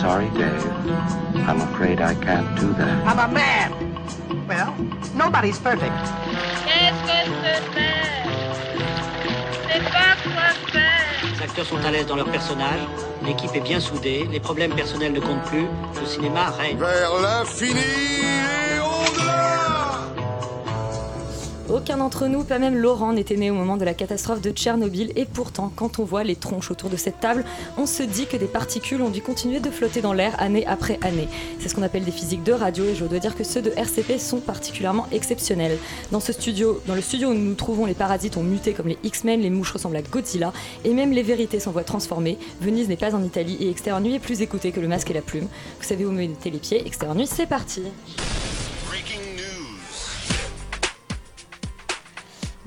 Sorry, Dave. I'm afraid I can't do that. I'm a man? Well, nobody's perfect. Qu'est-ce que c'est C'est pas quoi faire. Les acteurs sont à l'aise dans leur personnage, l'équipe est bien soudée, les problèmes personnels ne comptent plus, le cinéma règne. Vers l'infini Aucun d'entre nous, pas même Laurent, n'était né au moment de la catastrophe de Tchernobyl et pourtant, quand on voit les tronches autour de cette table, on se dit que des particules ont dû continuer de flotter dans l'air année après année. C'est ce qu'on appelle des physiques de radio et je dois dire que ceux de RCP sont particulièrement exceptionnels. Dans ce studio, dans le studio où nous nous trouvons, les parasites ont muté comme les X-Men, les mouches ressemblent à Godzilla et même les vérités s'en voient transformées. Venise n'est pas en Italie et Extérieur Nuit est plus écouté que le masque et la plume. Vous savez où mettez les pieds, Extérieur Nuit, c'est parti.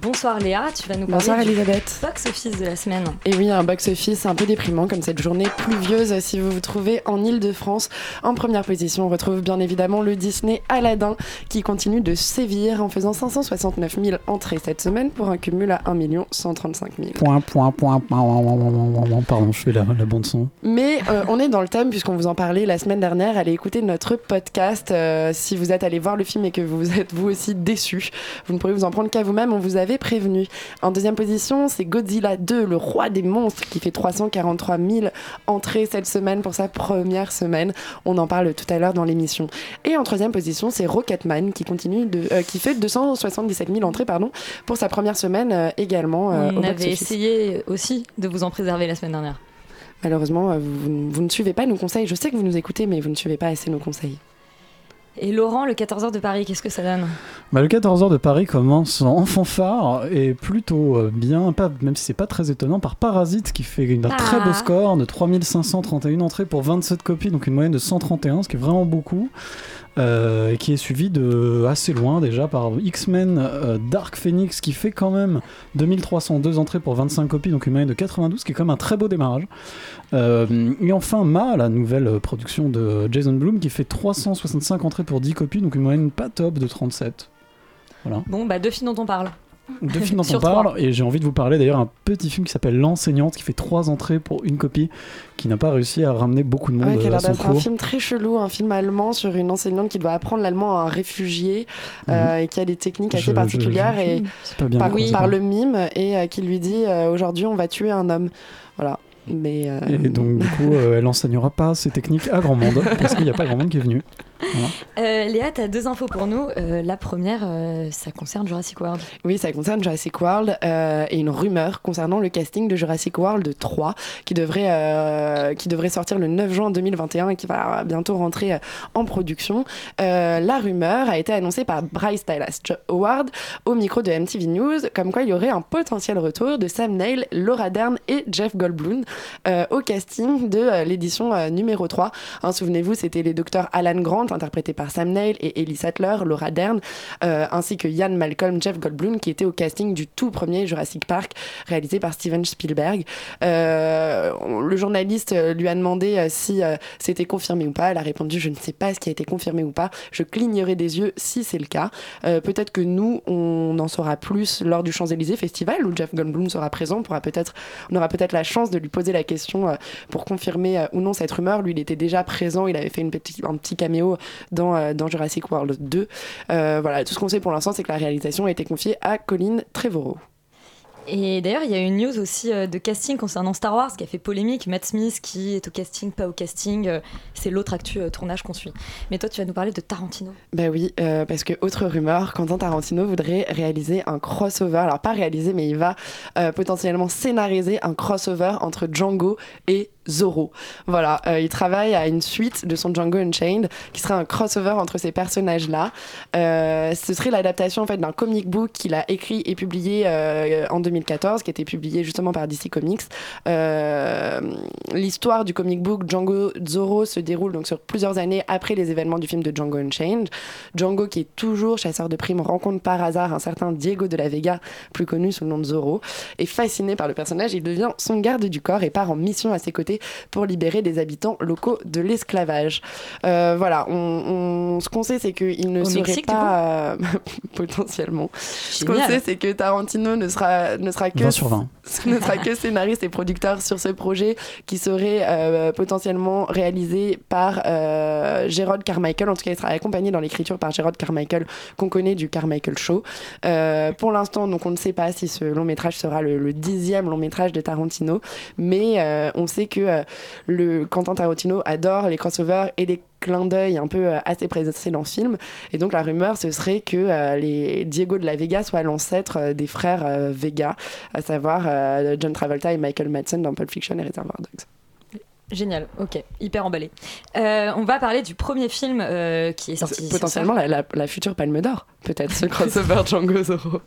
Bonsoir Léa, tu vas nous parler Bonsoir, du box office de la semaine. Et oui, un box office un peu déprimant comme cette journée pluvieuse si vous vous trouvez en Île-de-France. En première position, on retrouve bien évidemment le Disney Aladdin qui continue de sévir en faisant 569 000 entrées cette semaine pour un cumul à 1 135 000. Point, point, pardon, je fais la, la bande son. Mais euh, on est dans le thème puisqu'on vous en parlait la semaine dernière, allez écouter notre podcast euh, si vous êtes allé voir le film et que vous êtes vous aussi déçu. Vous ne pourrez vous en prendre qu'à vous-même, on vous a avait prévenu. En deuxième position, c'est Godzilla 2, le roi des monstres, qui fait 343 000 entrées cette semaine pour sa première semaine. On en parle tout à l'heure dans l'émission. Et en troisième position, c'est Rocketman qui continue de, euh, qui fait 277 000 entrées pardon pour sa première semaine euh, également. euh, au On avait essayé aussi de vous en préserver la semaine dernière. Malheureusement, vous, vous ne suivez pas nos conseils. Je sais que vous nous écoutez, mais vous ne suivez pas assez nos conseils. Et Laurent, le 14h de Paris, qu'est-ce que ça donne Bah, le 14h de Paris commence en fanfare et plutôt euh, bien, pas, même si c'est pas très étonnant, par Parasite qui fait un très beau Ah. score de 3531 entrées pour 27 copies, donc une moyenne de 131, ce qui est vraiment beaucoup. Euh, qui est suivi de assez loin déjà par X-Men euh, Dark Phoenix qui fait quand même 2302 entrées pour 25 copies, donc une moyenne de 92, qui est quand même un très beau démarrage. Euh, et enfin Ma, la nouvelle production de Jason Blum, qui fait 365 entrées pour 10 copies, donc une moyenne pas top de 37. Voilà. Bon, bah deux films dont on parle. Deux films dont on parle, trois. et j'ai envie de vous parler d'ailleurs un petit film qui s'appelle L'enseignante, qui fait 3 entrées pour une copie, qui n'a pas réussi à ramener beaucoup de monde Ouais, qui a à son d'être un cours. film très chelou, un film allemand sur une enseignante qui doit apprendre l'allemand à un réfugié euh, et qui a des techniques assez Mhm. Je- particulières je- et pas bien. par, c'est par le mime et euh, qui lui dit euh, aujourd'hui on va tuer un homme. Voilà. Mais euh, Et donc, du coup, euh, elle enseignera pas ces techniques à grand monde, parce qu'il n'y a pas grand monde qui est venu. Euh, Léa, tu as deux infos pour nous. Euh, la première, euh, ça concerne Jurassic World. Oui, ça concerne Jurassic World et une rumeur concernant le casting de Jurassic World 3 qui devrait, qui devrait sortir le 9 juin 2021 et qui va bientôt rentrer en production. La rumeur a été annoncée par Bryce Dallas Howard au micro de MTV News, comme quoi il y aurait un potentiel retour de Sam Neill, Laura Dern et Jeff Goldblum au casting de l'édition numéro 3. Hein, Souvenez-vous, c'était les docteurs Alan Grant, interprétés par Sam Neill, et Ellie Sattler, Laura Dern, euh, ainsi que Ian Malcolm, Jeff Goldblum, qui étaient au casting du tout premier Jurassic Park, réalisé par Steven Spielberg. Euh, le journaliste euh, lui a demandé si c'était confirmé ou pas. Elle a répondu Je ne sais pas ce qui a été confirmé ou pas. Je clignerai des yeux si c'est le cas. Peut-être que nous, on en saura plus lors du Champs-Élysées Festival, où Jeff Goldblum sera présent. Pourra peut-être, on aura peut-être la chance de lui poser la question pour confirmer ou non cette rumeur. Lui, il était déjà présent. Il avait fait une petite, un petit caméo dans, euh, dans Jurassic World 2. Euh, voilà, tout ce qu'on sait pour l'instant, c'est que la réalisation a été confiée à Colin Trevorrow. Et d'ailleurs, il y a une news aussi euh, de casting concernant Star Wars qui a fait polémique. Matt Smith qui est au casting, pas au casting. c'est l'autre actu tournage qu'on suit. Mais toi, tu vas nous parler de Tarantino. Bah oui, euh, parce que autre rumeur, Quentin Tarantino voudrait réaliser un crossover. Alors pas réaliser, mais il va euh, potentiellement scénariser un crossover entre Django et Zorro. Voilà, euh, il travaille à une suite de son Django Unchained qui serait un crossover entre ces personnages-là. Euh, ce serait l'adaptation en fait d'un comic book qu'il a écrit et publié euh, en 2014, qui a été publié justement par DC Comics. L'histoire du comic book Django Zorro se déroule donc sur plusieurs années après les événements du film de Django Unchained. Django, qui est toujours chasseur de primes, rencontre par hasard un certain Diego de la Vega, plus connu sous le nom de Zorro. Et fasciné par le personnage, il devient son garde du corps et part en mission à ses côtés pour libérer les habitants locaux de l'esclavage. Euh, voilà, on, on- ce qu'on sait, c'est qu'il ne Au serait Mexique, pas euh, potentiellement. Ce qu'on sait, c'est que Tarantino ne sera, ne sera que 20 sur 20. ne sera que scénariste et producteur sur ce projet qui serait euh, potentiellement réalisé par euh, Gerard Carmichael. En tout cas, il sera accompagné dans l'écriture par Gerard Carmichael, qu'on connaît du Carmichael Show. Euh, pour l'instant, donc, on ne sait pas si ce long métrage sera le, le dixième long métrage de Tarantino, mais euh, on sait que euh, le Quentin Tarantino adore les crossovers et les clins d'œil un peu euh, assez précédents films. Et donc la rumeur, ce serait que euh, les Diego de la Vega soient l'ancêtre des frères Vega, à savoir John Travolta et Michael Madsen dans Pulp Fiction et Reservoir Dogs. Génial, ok, hyper emballé. Euh, on va parler du premier film euh, qui est sorti. Potentiellement la, la- la future Palme d'Or, peut-être, ce crossover Django Zorro.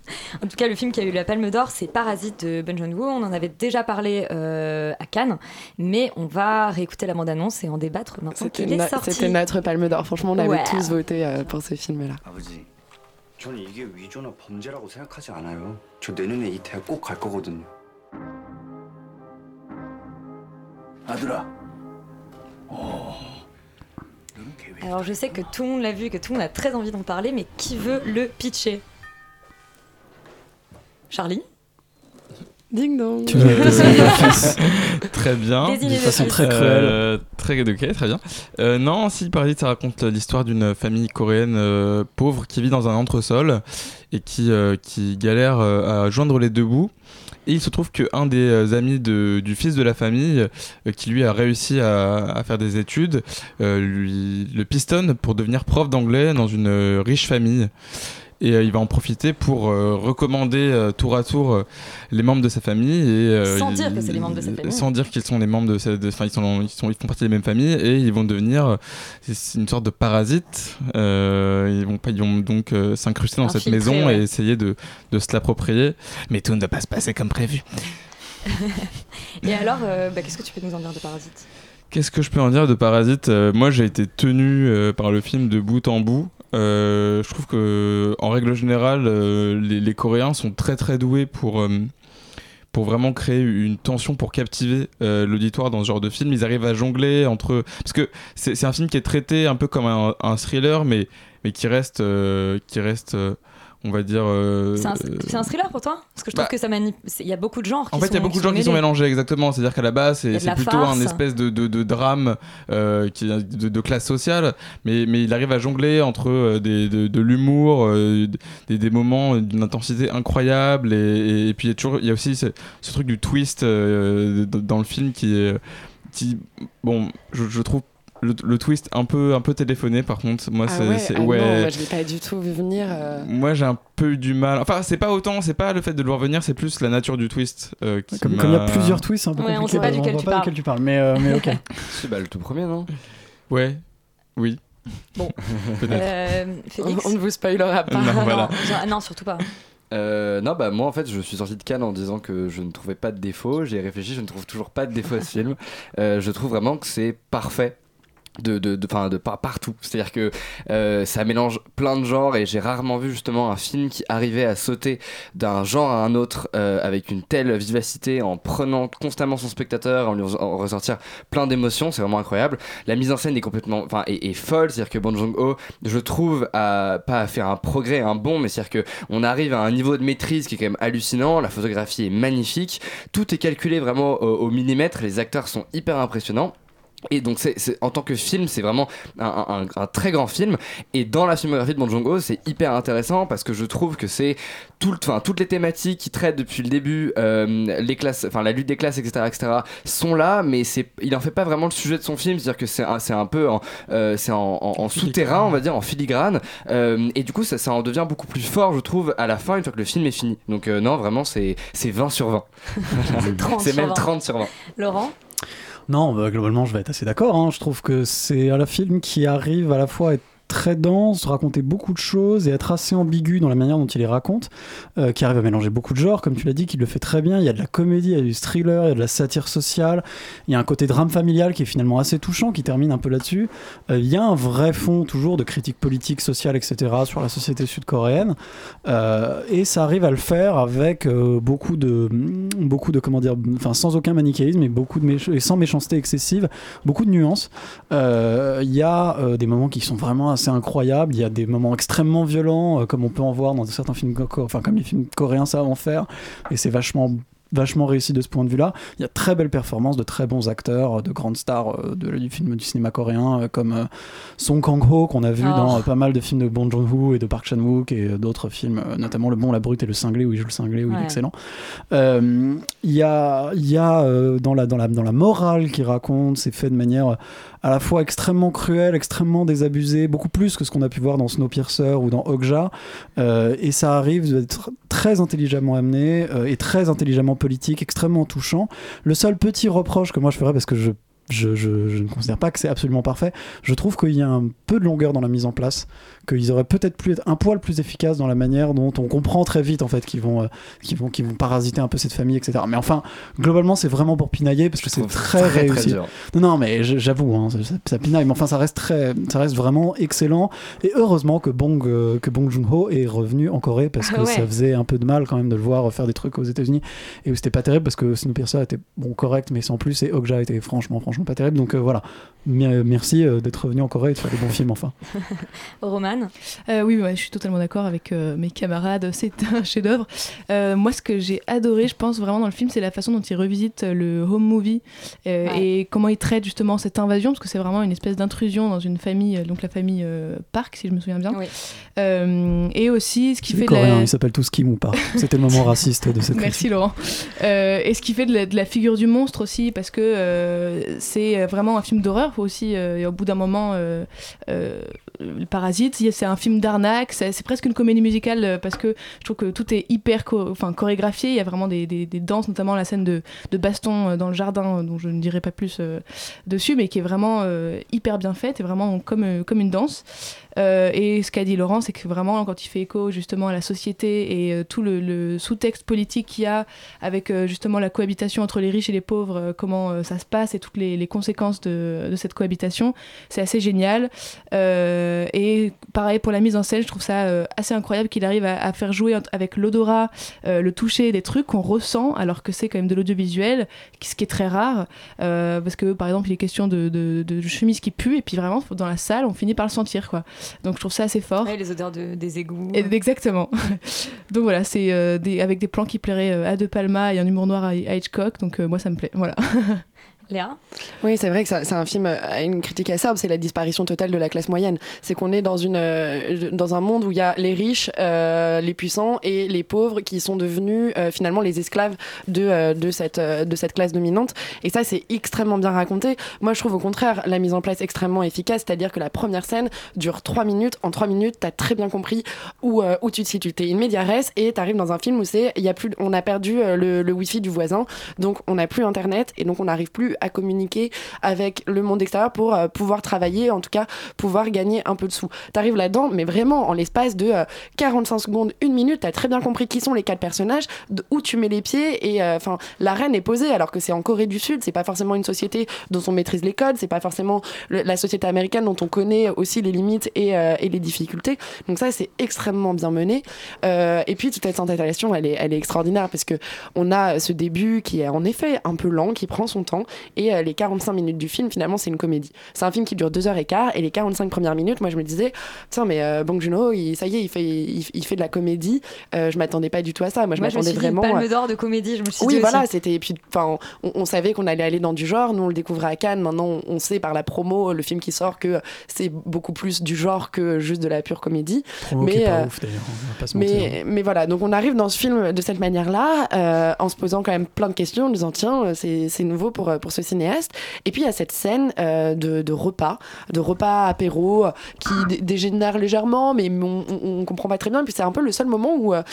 En tout cas, le film qui a eu la Palme d'Or, c'est Parasite de Bong Joon-ho. On en avait déjà parlé euh, à Cannes, mais on va réécouter la bande-annonce et en débattre maintenant C'était qu'il est sorti. c'était notre Palme d'Or. Franchement, on avait Ouais. tous voté euh, pour ce film-là. 아버지, 저는 이게 위조나 범죄라고 생각하지 않아요. 저 내년에 이 대학 꼭 갈 거거든요. 아들아. Alors, je sais que tout le monde l'a vu, que tout le monde a très envie d'en parler, mais qui veut le pitcher Charlie Ding dong. Tu veux désigner le fils Très bien. Désignez De le façon fils. très cruelle. Euh, très ok, très bien. Euh, non, si Parasite, ça raconte l'histoire d'une famille coréenne euh, pauvre qui vit dans un entresol et qui, euh, qui galère euh, à joindre les deux bouts. Et il se trouve qu'un des euh, amis du fils de la famille, euh, qui lui a réussi à, faire des études, euh, le pistonne pour devenir prof d'anglais dans une riche famille. Et euh, il va en profiter pour euh, recommander euh, tour à tour les membres de sa famille. Et, Sans il- dire que c'est les membres de sa famille. Sans dire qu'ils sont les membres de sa- Enfin, ils, sont, ils, sont, ils font partie des mêmes familles et ils vont devenir. une sorte de parasite. Ils, vont, pas- ils vont donc s'incruster dans cette maison ouais. et essayer de, de se l'approprier. Mais tout ne va pas se passer comme prévu. Et alors, bah, qu'est-ce que tu peux nous en dire de Parasite? Qu'est-ce que je peux en dire de Parasite? Euh, Moi, j'ai été tenu euh, par le film de bout en bout. Euh, je trouve que, en règle générale, euh, les, les Coréens sont très très doués pour euh, pour vraiment créer une tension pour captiver euh, l'auditoire dans ce genre de film. Ils arrivent à jongler entre parce que c'est un film qui est traité un peu comme un, un thriller, mais mais qui reste euh, qui reste euh, on va dire. euh, C'est un, c'est un thriller pour toi? Parce que je trouve bah, que ça manip... Il y a beaucoup de genres qui en fait, il y a beaucoup de gens qui sont mélangés, exactement. C'est-à-dire qu'à la base, c'est plutôt farce. un espèce de, de, de drame euh, qui, de, de classe sociale, mais, mais il arrive à jongler entre euh, des, de, de l'humour, euh, des, des moments d'une intensité incroyable, et, et, et puis il y a toujours, il y a aussi ce, ce truc du twist euh, dans le film qui est, qui, bon, je, je trouve le, le twist un peu, un peu téléphoné. Par contre, moi, Ah c'est, ouais, c'est- ah non, ouais. moi, je l'ai pas du tout vu venir. euh. Moi j'ai un peu eu du mal. Enfin, c'est pas autant, c'est pas le fait de le voir venir, c'est plus la nature du twist. euh, qui Comme il y a plusieurs twists, un peu Ouais, on sait pas on duquel tu pas parles. duquel tu parles. Mais, euh, mais ok. C'est bah, le tout premier, non? Ouais, oui. Bon. Peut-être. Euh, Félix? On, on ne vous spoilera pas. Non, voilà. genre- non, surtout pas. Euh, non, bah moi en fait je suis sorti de Cannes en disant que je ne trouvais pas de défaut. J'ai réfléchi, je ne trouve toujours pas de défaut à ce film. Euh, je trouve vraiment que c'est parfait. De, de, de, de par- partout. C'est-à-dire que euh, ça mélange plein de genres et j'ai rarement vu justement un film qui arrivait à sauter d'un genre à un autre euh, avec une telle vivacité en prenant constamment son spectateur, en lui en ressortir plein d'émotions. C'est vraiment incroyable. La mise en scène est complètement, enfin, est, folle. C'est-à-dire que Bong Joon-ho, je trouve, a pas à faire un progrès, un bond, mais c'est-à-dire que on arrive à un niveau de maîtrise qui est quand même hallucinant. La photographie est magnifique. Tout est calculé vraiment au, au millimètre. Les acteurs sont hyper impressionnants. Et donc, c'est, c'est- en tant que film, c'est vraiment un, un- un très grand film. Et dans la filmographie de Bong Joon-ho, c'est hyper intéressant parce que je trouve que c'est tout, le- enfin, toutes les thématiques qui traitent depuis le début, euh, les classes, enfin la lutte des classes, etc., etc., sont là, mais c'est, il en fait pas vraiment le sujet de son film. C'est-à-dire que c'est un, c'est un peu, en, euh, c'est en, en- en souterrain, on va dire, en filigrane. Euh, et du coup, ça, ça en devient beaucoup plus fort, je trouve, à la fin, une fois que le film est fini. Donc euh, non, vraiment, c'est, c'est 20 sur 20. C'est 30 c'est sur même 20. 30 sur 20. Laurent? Non, bah, globalement, je vais être assez d'accord. hein. Je trouve que c'est un film qui arrive à la fois à être très dense, raconter beaucoup de choses et être assez ambigu dans la manière dont il les raconte, euh, qui arrive à mélanger beaucoup de genres, comme tu l'as dit, qui le fait très bien. Il y a de la comédie, il y a du thriller, il y a de la satire sociale, il y a un côté drame familial qui est finalement assez touchant, qui termine un peu là-dessus. Euh, il y a un vrai fond toujours de critique politique, sociale, etc. sur la société sud-coréenne, Euh, et ça arrive à le faire avec beaucoup de, beaucoup de comment dire, enfin sans aucun manichéisme et beaucoup de et sans méchanceté excessive, beaucoup de nuances. Il y a des moments qui sont vraiment assez incroyables. Il y a des moments extrêmement violents, euh, comme on peut en voir dans certains films, enfin comme les films coréens savent en faire, et c'est vachement vachement réussi de ce point de vue-là. Il y a très belles performances de très bons acteurs, euh, de grandes stars euh, de- du film du cinéma coréen, comme Song Kang-ho qu'on a vu Oh. dans pas mal de films de Bong Joon-ho et de Park Chan-wook et d'autres films, notamment Le Bon, la Brute et le Cinglé où il joue le cinglé où il est excellent. Euh, Il y a, il y a dans, la, dans, la, dans la morale qu'il raconte, c'est fait de manière à la fois extrêmement cruelle, extrêmement désabusée, beaucoup plus que ce qu'on a pu voir dans Snowpiercer ou dans Okja. Euh, et ça arrive d'être très intelligemment amené euh, et très intelligemment politique, extrêmement touchant. Le seul petit reproche que moi je ferais, parce que je je, je- je ne considère pas que c'est absolument parfait. Je trouve qu'il y a un peu de longueur dans la mise en place, qu'ils auraient peut-être pu être un poil plus efficaces dans la manière dont on comprend très vite en fait qu'ils vont, euh, qu'ils vont, qu'ils vont parasiter un peu cette famille, etc. Mais enfin, globalement, c'est vraiment pour pinailler parce que c'est très, réussi. non, non, mais j'avoue, hein, ça, ça pinaille, mais enfin, ça reste très, ça reste vraiment excellent. Et heureusement que Bong, euh, que Bong Joon-ho est revenu en Corée parce que Ah ouais. ça faisait un peu de mal quand même de le voir faire des trucs aux États-Unis et où c'était pas terrible parce que Snowpiercer était bon correct, mais sans plus et Okja était franchement, franchement pas terrible. Donc euh, voilà, merci euh, d'être revenu en Corée et de faire des bons films enfin. Roman Euh, oui, ouais, je suis totalement d'accord avec euh, mes camarades. C'est un chef-d'œuvre. Euh, moi, ce que j'ai adoré, je pense vraiment dans le film, c'est la façon dont il revisite le home movie euh, Ouais. et comment il traite justement cette invasion, parce que c'est vraiment une espèce d'intrusion dans une famille, donc la famille euh, Park, si je me souviens bien. Oui. Euh, et aussi, ce qui fait de Coréens, la... ils s'appellent tous Kim ou pas. C'était le moment raciste de cette Merci Laurent. Euh, et ce qui fait de la, de la figure du monstre aussi, parce que euh, c'est vraiment un film d'horreur aussi. euh, au bout d'un moment, euh, euh, le Parasite, c'est un film d'arnaque. C'est presque une comédie musicale euh, parce que je trouve que tout est hyper chorégraphié. Il y a vraiment des, danses, notamment la scène de, baston euh, dans le jardin, euh, dont je ne dirai pas plus euh, dessus, mais qui est vraiment euh, hyper bien faite et vraiment euh, comme une danse. Euh, et ce qu'a dit Laurent, c'est que vraiment, quand il fait écho justement à la société et euh, tout le, sous-texte politique qu'il y a avec euh, justement la cohabitation entre les riches et les pauvres, comment ça se passe et toutes les, conséquences de, cette cohabitation, c'est assez génial. Et pareil pour la mise en scène, je trouve ça assez incroyable qu'il arrive à, faire jouer avec l'odorat, le toucher, des trucs qu'on ressent alors que c'est quand même de l'audiovisuel, ce qui est très rare. parce que par exemple, il est question de, de, de chemise qui pue et puis vraiment dans la salle, on finit par le sentir quoi. Donc je trouve ça assez fort. Ouais, les odeurs de- des égouts. Et- Exactement. donc voilà, c'est euh, des- avec des plans qui plairaient euh, à De Palma et un humour noir à, à Hitchcock. Donc euh, moi, ça me plaît. Voilà. Oui, c'est vrai que c'est un film euh, à une critique acerbe, c'est la disparition totale de la classe moyenne. C'est qu'on est dans, une, euh, dans un monde où il y a les riches, euh, les puissants et les pauvres qui sont devenus euh, finalement les esclaves de, euh, de, cette, euh, de cette classe dominante. Et ça, c'est extrêmement bien raconté. Moi, je trouve au contraire la mise en place extrêmement efficace, c'est-à-dire que la première scène dure 3 minutes. En 3 minutes, tu as très bien compris où, euh, où tu te situes. Tu es une médiaresse et tu arrives dans un film où y a plus, on a perdu euh, le, le wifi du voisin, donc on n'a plus internet et donc on n'arrive plus à communiquer avec le monde extérieur pour euh, pouvoir travailler, en tout cas pouvoir gagner un peu de sous. T'arrives là-dedans, mais vraiment en l'espace de euh, 45 secondes, une minute, t'as très bien compris qui sont les quatre personnages, où tu mets les pieds et euh, enfin la est posée alors que c'est en Corée du Sud, c'est pas forcément une société dont on maîtrise les codes, c'est pas forcément la société américaine dont on connaît aussi les limites et, euh, les difficultés. Donc ça c'est extrêmement bien mené. Et puis toute cette installation, elle est, elle est extraordinaire parce que on a ce début qui est en effet un peu lent, qui prend son temps, et euh, les 45 minutes du film, finalement, c'est une comédie. C'est un film qui dure 2 heures et quart, et les 45 premières minutes, moi je me disais, tiens, mais euh, Bong Joon-ho, il- ça y est, il fait, il, il fait de la comédie. Euh, je m'attendais pas du tout à ça. Moi je m'attendais dit vraiment. palme à- d'or de comédie, je me suis oui, dit voilà, aussi. c'était. et Puis, enfin, on, on savait qu'on allait aller dans du genre. Nous, on le découvrait à Cannes. Maintenant, on, sait par la promo, le film qui sort, que c'est beaucoup plus du genre que juste de la pure comédie. Promo qui est pas euh, ouf d'ailleurs, on va pas se mentir. mais, mais voilà, donc on arrive dans ce film de cette manière-là, euh, en se posant quand même plein de questions, en disant tiens, euh, c'est c'est nouveau pour, euh, pour pour cinéaste. Et puis il y a cette scène euh, de, repas, de repas apéro euh, qui dé- dégénère légèrement, mais on, on, comprend pas très bien. Et puis c'est un peu le seul moment où euh,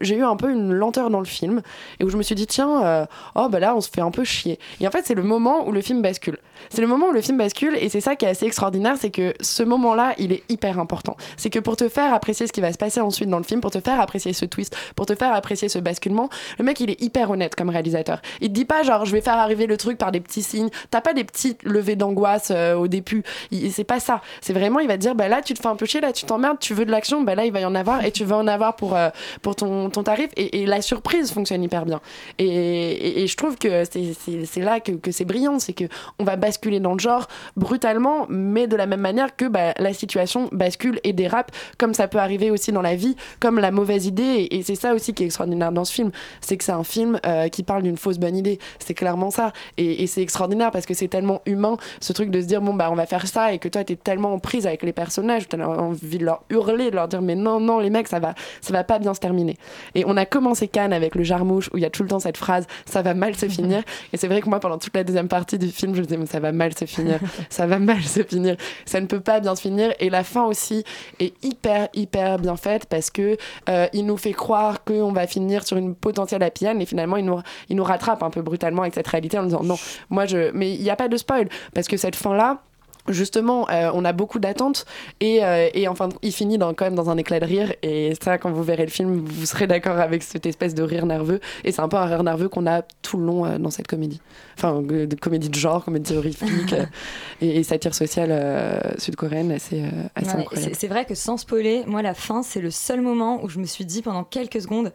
j'ai eu un peu une lenteur dans le film et où je me suis dit tiens, oh bah là on se fait un peu chier. Et en fait c'est le moment où le film bascule. C'est le moment où le film bascule et c'est ça qui est assez extraordinaire, c'est que ce moment-là il est hyper important. C'est que pour te faire apprécier ce qui va se passer ensuite dans le film, pour te faire apprécier ce twist, pour te faire apprécier ce basculement, le mec il est hyper honnête comme réalisateur. Il te dit pas genre je vais faire arriver le truc par des petits signes. T'as pas des petites levées d'angoisse euh, au début. C'est pas ça. C'est vraiment il va te dire bah là tu te fais un peu chier, là tu t'emmerdes, tu veux de l'action, bah là il va y en avoir et tu vas en avoir pour euh, pour ton, ton tarif et, la surprise fonctionne hyper bien. Et, et- je trouve que c'est- c'est c'est là que, que c'est brillant, c'est que on va basculer dans le genre brutalement, mais de la même manière que bah, la situation bascule et dérape, comme ça peut arriver aussi dans la vie, comme la mauvaise idée. Et, c'est ça aussi qui est extraordinaire dans ce film, c'est que c'est un film euh, qui parle d'une fausse bonne idée. C'est clairement ça. Et, et c'est extraordinaire parce que c'est tellement humain, ce truc de se dire, bon, bah, on va faire ça, et que toi, t'es tellement en prise avec les personnages, t'as envie de leur hurler, de leur dire, mais non, non, les mecs, ça va, ça va pas bien se terminer. Et on a commencé Cannes avec le jarmouche, où il y a tout le temps cette phrase, ça va mal se finir. Et c'est vrai que moi, pendant toute la deuxième partie du film, je me disais, mais ça va mal se finir, ça va mal se finir, ça ne peut pas bien se finir. Et la fin aussi est hyper, hyper bien faite parce que euh, il nous fait croire qu'on va finir sur une potentielle happy end et finalement, il nous, il nous rattrape un peu brutalement avec cette réalité en disant, non, moi, je. Mais il n'y a pas de spoil parce que cette fin-là, justement, euh, on a beaucoup d'attentes et, euh, et enfin, il finit dans, quand même dans un éclat de rire. Et ça, quand vous verrez le film, vous serez d'accord avec cette espèce de rire nerveux. Et c'est un peu un rire nerveux qu'on a tout le long euh, dans cette comédie. Enfin, de comédie de genre, comédie horrifique et, et satire sociale sud-coréenne assez, assez Ouais, incroyable. c'est vrai que sans spoiler, moi la fin c'est le seul moment où je me suis dit pendant quelques secondes,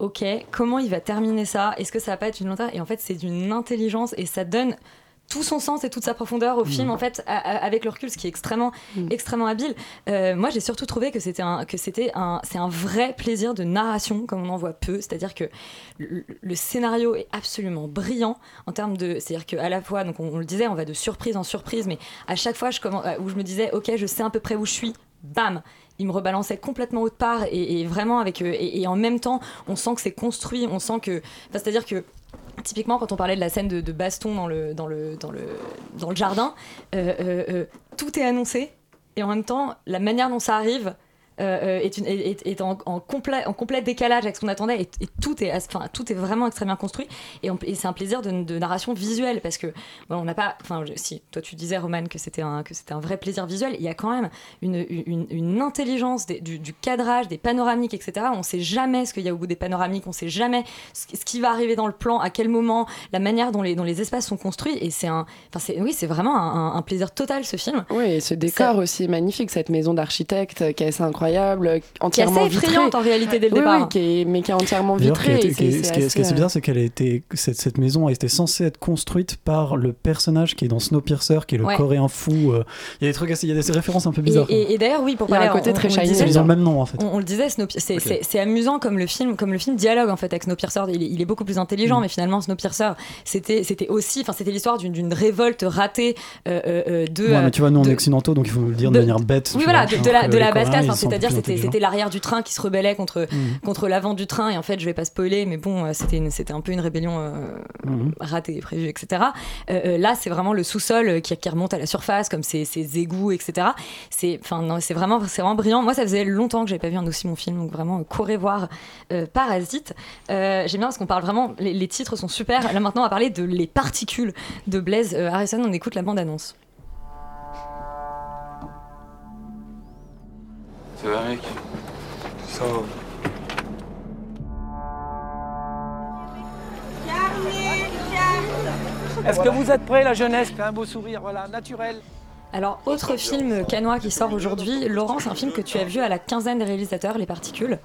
ok, comment il va terminer ça? Est-ce que ça va pas être une lenteur Et en fait c'est d'une intelligence et ça donne tout son sens et toute sa profondeur au film en fait a- a- avec le recul ce qui est extrêmement extrêmement habile. Euh, moi j'ai surtout trouvé que c'était un que c'était un c'est un vrai plaisir de narration comme on en voit peu. C'est à dire que le, le scénario est absolument brillant en termes de c'est à dire qu'à la fois donc on, on le disait on va de surprise en surprise mais à chaque fois je commence, où je me disais ok je sais à peu près où je suis bam il me rebalançait complètement autre part et, vraiment avec euh, et, et en même temps on sent que c'est construit on sent que c'est à dire que Typiquement, quand on parlait de la scène de, baston dans le, jardin, euh, euh, tout est annoncé et en même temps, la manière dont ça arrive euh, est, une- est- est- est en, en complet, en complet décalage avec ce qu'on attendait et, et tout, est, enfin, tout est vraiment extrêmement construit. Et, c'est un plaisir de, de narration visuelle parce que bon, on n'a pas, enfin si toi tu disais Roman que c'était un, que c'était un vrai plaisir visuel, il y a quand même une, une, une intelligence des- du, du cadrage, des panoramiques, etc. On sait jamais ce qu'il y a au bout des panoramiques, on sait jamais ce, ce qui va arriver dans le plan, à quel moment, la manière dont les, dont les espaces sont construits. Et c'est un, enfin c'est, oui c'est vraiment un, un- un plaisir total ce film. Oui, et ce décor aussi magnifique, cette maison d'architecte qui est assez incroyable, euh, entièrement assez effrayante vitrée. en réalité dès le Oui, départ. oui, qui est- mais qui est entièrement qui a vitrée. été- qui est- ce qui est ce qui est assez assez, euh, bizarre, c'est qu'elle a été, cette, cette maison a été censée être construite par le personnage qui est dans Snowpiercer, qui est le Ouais. coréen fou. euh. Il y a des trucs il y a des références un peu bizarres. et- et d'ailleurs, oui, pour parler un côté on- très on disait- Ils ont le même nom en fait. On, on le disait, c'est amusant comme le film, comme le film dialogue en fait avec Snowpiercer. Il est, il est beaucoup plus intelligent, Mm. mais finalement Snowpiercer, c'était c'était aussi, enfin c'était l'histoire d'une- révolte ratée euh, euh, euh, de. Ouais, mais tu vois, nous on est occidentaux, donc il faut le dire de, manière bête. Oui, voilà, de, la, basse classe, c'est-à-dire plus c'était c'était l'arrière du train qui se rebellait contre, Mhm. contre l'avant du train, et en fait, je vais pas spoiler, mais bon, euh, c'était un peu une rébellion euh, Mhm. ratée, prévue, etc. Euh, euh, là, c'est vraiment le sous-sol qui, qui remonte à la surface, comme ces, ces égouts, etc. C'est enfin, c'est vraiment, c'est vraiment brillant. Moi, ça faisait longtemps que j'avais pas vu un aussi bon film, donc vraiment, courez voir euh, Parasite. J'aime bien parce qu'on parle vraiment, les, les titres sont super. Là, maintenant, on va parler de Les particules de Blaise Harrison. On écoute la bande-annonce. Ça va, mec Ça va. Est-ce que vous êtes prêts, la jeunesse? Fait un beau sourire, voilà, naturel. Alors, autre film canois qui sort aujourd'hui, Laurent, c'est un film que tu as vu à la quinzaine des réalisateurs, Les Particules.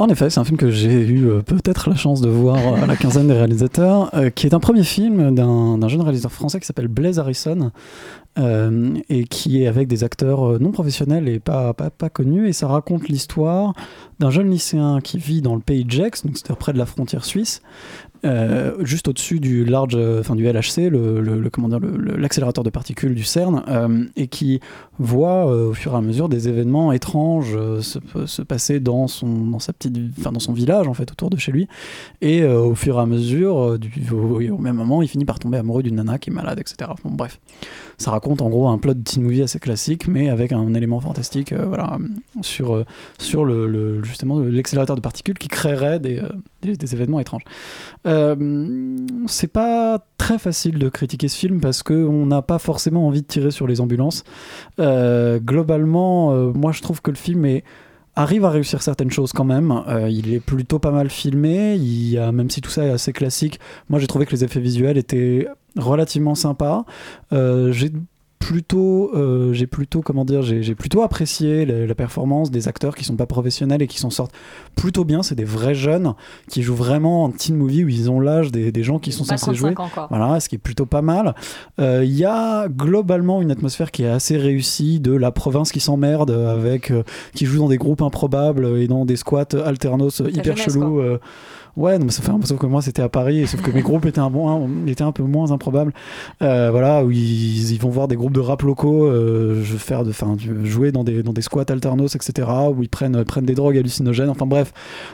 En effet, c'est un film que j'ai eu euh, peut-être la chance de voir euh, à la quinzaine des réalisateurs, euh, qui est un premier film d'un jeune réalisateur français qui s'appelle Blaise Harrison, et qui est avec des acteurs non professionnels et pas, pas, pas connus, et ça raconte l'histoire d'un jeune lycéen qui vit dans le pays de Gex, donc c'est près de la frontière suisse, euh, juste au-dessus du large, euh, enfin du LHC, le, le- l'accélérateur de particules du CERN, euh, et qui voit euh, au fur et à mesure des événements étranges euh, se, se passer dans son, dans sa petite, dans son village en fait, autour de chez lui. Et euh, au fur et à mesure, au, au même moment, il finit par tomber amoureux d'une nana qui est malade, etc. Bon, bref, ça raconte en gros un plot de teen movie assez classique, mais avec un élément fantastique, voilà, sur sur le, justement l'accélérateur de particules qui créerait des, des, des événements étranges. C'est pas très facile de critiquer ce film parce qu'on n'a pas forcément envie de tirer sur les ambulances. Euh, globalement, euh, moi je trouve que le film arrive à réussir certaines choses quand même. Euh, il est plutôt pas mal filmé. Il y a, même si tout ça est assez classique, moi j'ai trouvé que les effets visuels étaient relativement sympas. J'ai plutôt, euh, j'ai plutôt, comment dire, j'ai plutôt apprécié la, la performance des acteurs qui sont pas professionnels et qui s'en sortent plutôt bien. C'est des vrais jeunes qui jouent vraiment en teen movie où ils ont l'âge des, des gens qui sont Pas censés 35 jouer. ans. Voilà, ce qui est plutôt pas mal. Euh, Il y a globalement une atmosphère qui est assez réussie de la province qui s'emmerde avec euh, qui joue dans des groupes improbables et dans des squats alternos hyper chelous. Euh, Ouais, non, mais peu sauf que moi c'était à Paris, et sauf que mes groupes étaient un, bon, étaient un peu moins improbables. Euh, voilà, où ils, ils vont voir des groupes de rap locaux, euh, faire de, du- jouer dans des, dans des squats alternos, etc., où ils prennent, prennent des drogues hallucinogènes, enfin bref,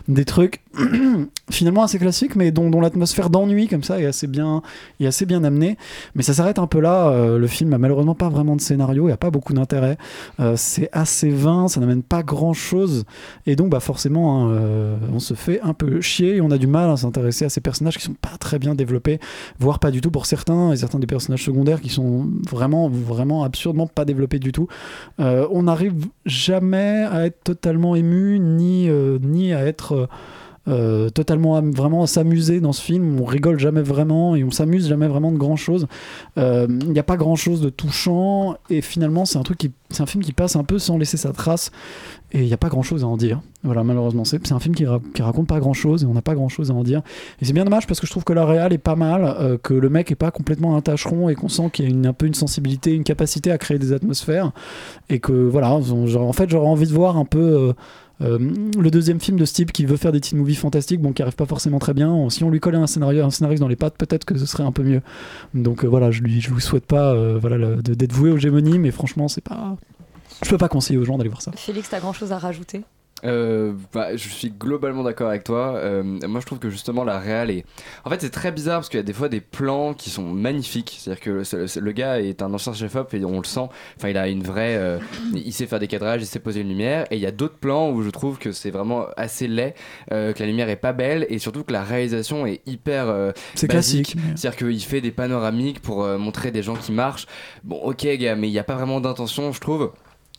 des trucs finalement assez classiques, mais dont, dont l'atmosphère d'ennui comme ça est assez bien, est assez bien amenée. Mais ça s'arrête un peu là. euh, le film a malheureusement pas vraiment de scénario, il n'y a pas beaucoup d'intérêt. Euh, c'est assez vain, ça n'amène pas grand chose. Et donc, bah, forcément, hein, euh, on se fait un peu chier et on a du mal à s'intéresser à ces personnages qui sont pas très bien développés, voire pas du tout pour certains, et certains des personnages secondaires qui sont vraiment, vraiment absurdement pas développés du tout. Euh, on n'arrive jamais à être totalement ému, ni, euh, ni à être. euh, euh, totalement vraiment à s'amuser dans ce film. On rigole jamais vraiment et on s'amuse jamais vraiment de grand chose il n'y a pas grand chose de touchant et finalement c'est un truc qui c'est un film qui passe un peu sans laisser sa trace et il n'y a pas grand chose à en dire. Voilà malheureusement c'est un film qui, ra- raconte pas grand chose et on n'a pas grand chose à en dire. Et c'est bien dommage parce que je trouve que la réal est pas mal euh, que le mec est pas complètement un tâcheron et qu'on sent qu'il y a une, un peu une sensibilité une capacité à créer des atmosphères et que voilà en fait j'aurais envie de voir un peu euh, euh, le deuxième film de ce type qui veut faire des teen movies fantastiques, bon, qui arrive pas forcément très bien. Si on lui collait un scénario, un scénariste dans les pattes, peut-être que ce serait un peu mieux. Donc euh, voilà, je lui, lui souhaite pas euh, voilà d'être voué aux gémonies, mais franchement, c'est pas. Je peux pas conseiller aux gens d'aller voir ça. Félix, t'as grand chose à rajouter? Euh, bah, je suis globalement d'accord avec toi. Euh, moi, je trouve que justement la réal est. En fait, c'est très bizarre parce qu'il y a des fois des plans qui sont magnifiques. C'est-à-dire que le, le gars est un ancien chef-op et on le sent. Enfin, il a une vraie. euh, il sait faire des cadrages, il sait poser une lumière. Et il y a d'autres plans où je trouve que c'est vraiment assez laid, euh, que la lumière est pas belle et surtout que la réalisation est hyper. euh, C'est classique, C'est-à-dire qu'il fait des panoramiques pour euh, montrer des gens qui marchent. Bon, ok, gars, mais il n'y a pas vraiment d'intention, je trouve.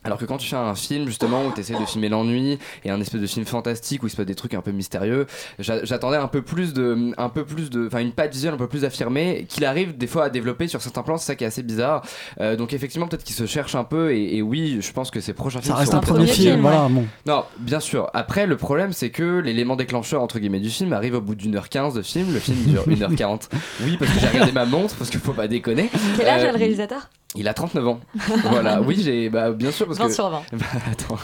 Alors que quand tu fais un film justement où tu essaies de filmer l'ennui et un espèce de film fantastique où il se passe des trucs un peu mystérieux, j'a- j'attendais un peu plus de, un peu plus de, enfin une patte visuelle un peu plus affirmée qu'il arrive des fois à développer sur certains plans, c'est ça qui est assez bizarre. Euh, donc effectivement peut-être qu'il se cherche un peu et, et oui, je pense que ses prochains Ça films reste seront un premier film, voilà, bon. Non, bien sûr. Après le problème c'est que l'élément déclencheur entre guillemets du film arrive au bout d'une heure 15 de film, le film dure 1h40. Oui, parce que j'ai regardé ma montre parce qu'il faut pas déconner. Quel âge Euh, a le réalisateur? Il a 39 ans. voilà, oui, j'ai bah, bien sûr parce 20 que sur 20. Bah, attends.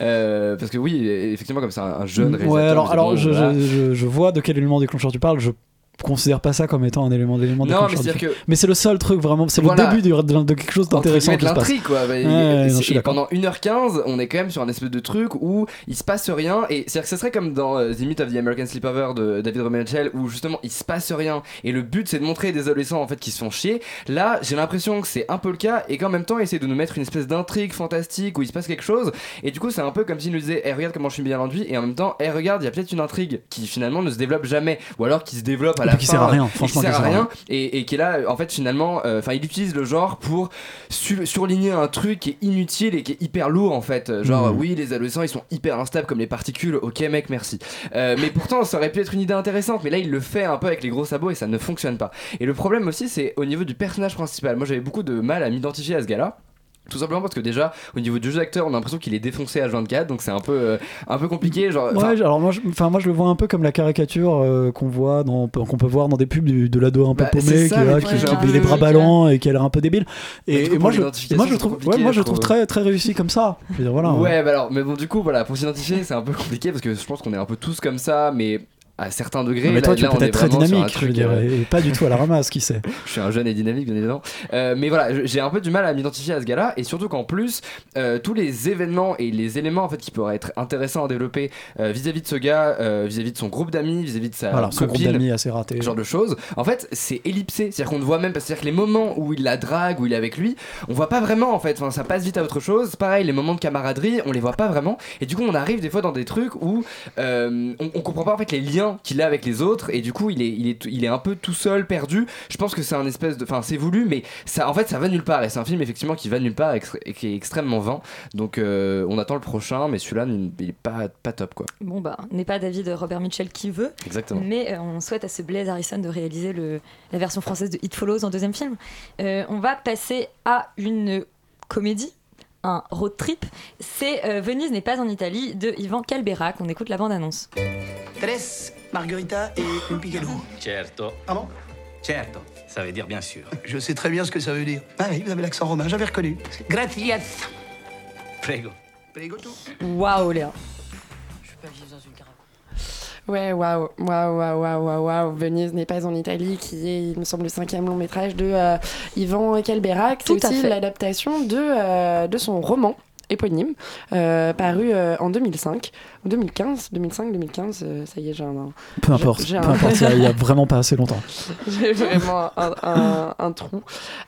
Euh, parce que oui, effectivement comme c'est un, un jeune réalisateur. Ouais, alors, alors bon, je, voilà. je, je- je vois de quel élément déclencheur tu parles. Je considère pas ça comme étant un élément d'élément Non, déclencheur. mais que- Mais c'est le seul truc vraiment. C'est Voilà. le début de, de quelque chose d'intéressant de se passe. l'intrigue quoi. Bah, Ouais, et- non, c'est- pendant 1h15, on est quand même sur un espèce de truc où il se passe rien. Et c'est-à-dire que ce serait comme dans euh, The Myth of the American Sleepover de David Romanchel où justement il se passe rien. Et le but c'est de montrer des adolescents en fait qui se font chier. Là, j'ai l'impression que c'est un peu le cas et qu'en même temps, il essaie de nous mettre une espèce d'intrigue fantastique où il se passe quelque chose. Et du coup, c'est un peu comme s'il nous disait Eh, regarde comment je suis bien enduit. Et en même temps, Eh, regarde, il y a peut-être une intrigue qui finalement ne se développe jamais. Ou alors qui se développe à Et la qui fin. sert à rien, franchement, qui sert à rien. et, et qui est là en fait finalement euh, enfin il utilise le genre pour su- surligner un truc qui est inutile et qui est hyper lourd en fait. Genre Mhm. oui les adolescents ils sont hyper instables comme les particules. Ok mec merci. Euh, mais pourtant ça aurait pu être une idée intéressante. Mais là il le fait un peu avec les gros sabots et ça ne fonctionne pas. Et le problème aussi c'est au niveau du personnage principal. Moi j'avais beaucoup de mal à m'identifier à ce gars là tout simplement parce que déjà au niveau du jeu d'acteur on a l'impression qu'il est défoncé à 24 donc c'est un peu euh, un peu compliqué genre Ouais, alors moi, je, enfin moi je le vois un peu comme la caricature euh, qu'on voit dans, qu'on peut voir dans des pubs du- de l'ado un peu Bah, paumé qui, ça, là, qui, les bras ballants et qui a l'air un peu débile. Et, moi je, moi je trouve, ouais, moi je trouve très très réussi comme ça. Je veux dire, voilà. Ouais, bah alors, mais bon, du coup, voilà, pour s'identifier, c'est un peu compliqué parce que je pense qu'on est un peu tous comme ça, mais à certains degrés. mais Là- toi, tu là, peux être très dynamique, je veux truc, dire, euh, et pas du tout à la ramasse, qui sait. je suis un jeune et dynamique, bien évidemment. Euh, mais voilà, je- j'ai un peu du mal à m'identifier à ce gars-là, et surtout qu'en plus, euh, tous les événements et les éléments en fait qui pourraient être intéressants à développer euh, vis-à-vis de ce gars, vis-à-vis de son groupe d'amis, vis-à-vis de sa Voilà, son groupe copine, d'amis assez raté. ce genre de choses. En fait, c'est ellipsé, c'est-à-dire qu'on ne voit même pas, c'est-à-dire que les moments où il la drague, où il est avec lui, on voit pas vraiment en fait. Enfin, ça passe vite à autre chose. Pareil, les moments de camaraderie, on les voit pas vraiment. Et du coup, on arrive des fois dans des trucs où on, on comprend pas en fait les liens qu'il a avec les autres, et du coup, il est, il est, il est un peu tout seul, perdu. Je pense que c'est un espèce de, enfin, c'est voulu, mais ça, en fait, ça va nulle part. Et c'est un film effectivement qui va nulle part et qui est extrêmement vain. Donc, euh, on attend le prochain, mais celui-là, il est pas, pas top quoi. Bon, bah, n'est pas David Robert Mitchell qui veut. Exactement. Mais euh, on souhaite à ce Blaise Harrison de réaliser le, la version française de It Follows en deuxième film. Euh, on va passer à une comédie, un road trip. C'est euh, Venise n'est pas en Italie de Ivan Calberac. On écoute la bande-annonce. Tres margarita et un piccolo. Certo. Ah bon? Certo. Ça veut dire bien sûr. Je sais très bien ce que ça veut dire. Ah oui, vous avez l'accent romain, j'avais reconnu. Grazie. Prego. Prego tout. Waouh, Léa. Ouais, waouh, waouh, waouh, waouh, waouh, waouh. Venise n'est pas en Italie, qui est, il me semble, le cinquième long métrage de euh, Yvan Calberac. C'est Tout à aussi fait. l'adaptation de, euh, de son roman éponyme, euh, paru euh, en 2005, ou 2015, 2005, 2015, euh, ça y est, j'ai un... Peu importe, peu un- importe, il y a- vraiment pas assez longtemps. J'ai vraiment un, un- un trou.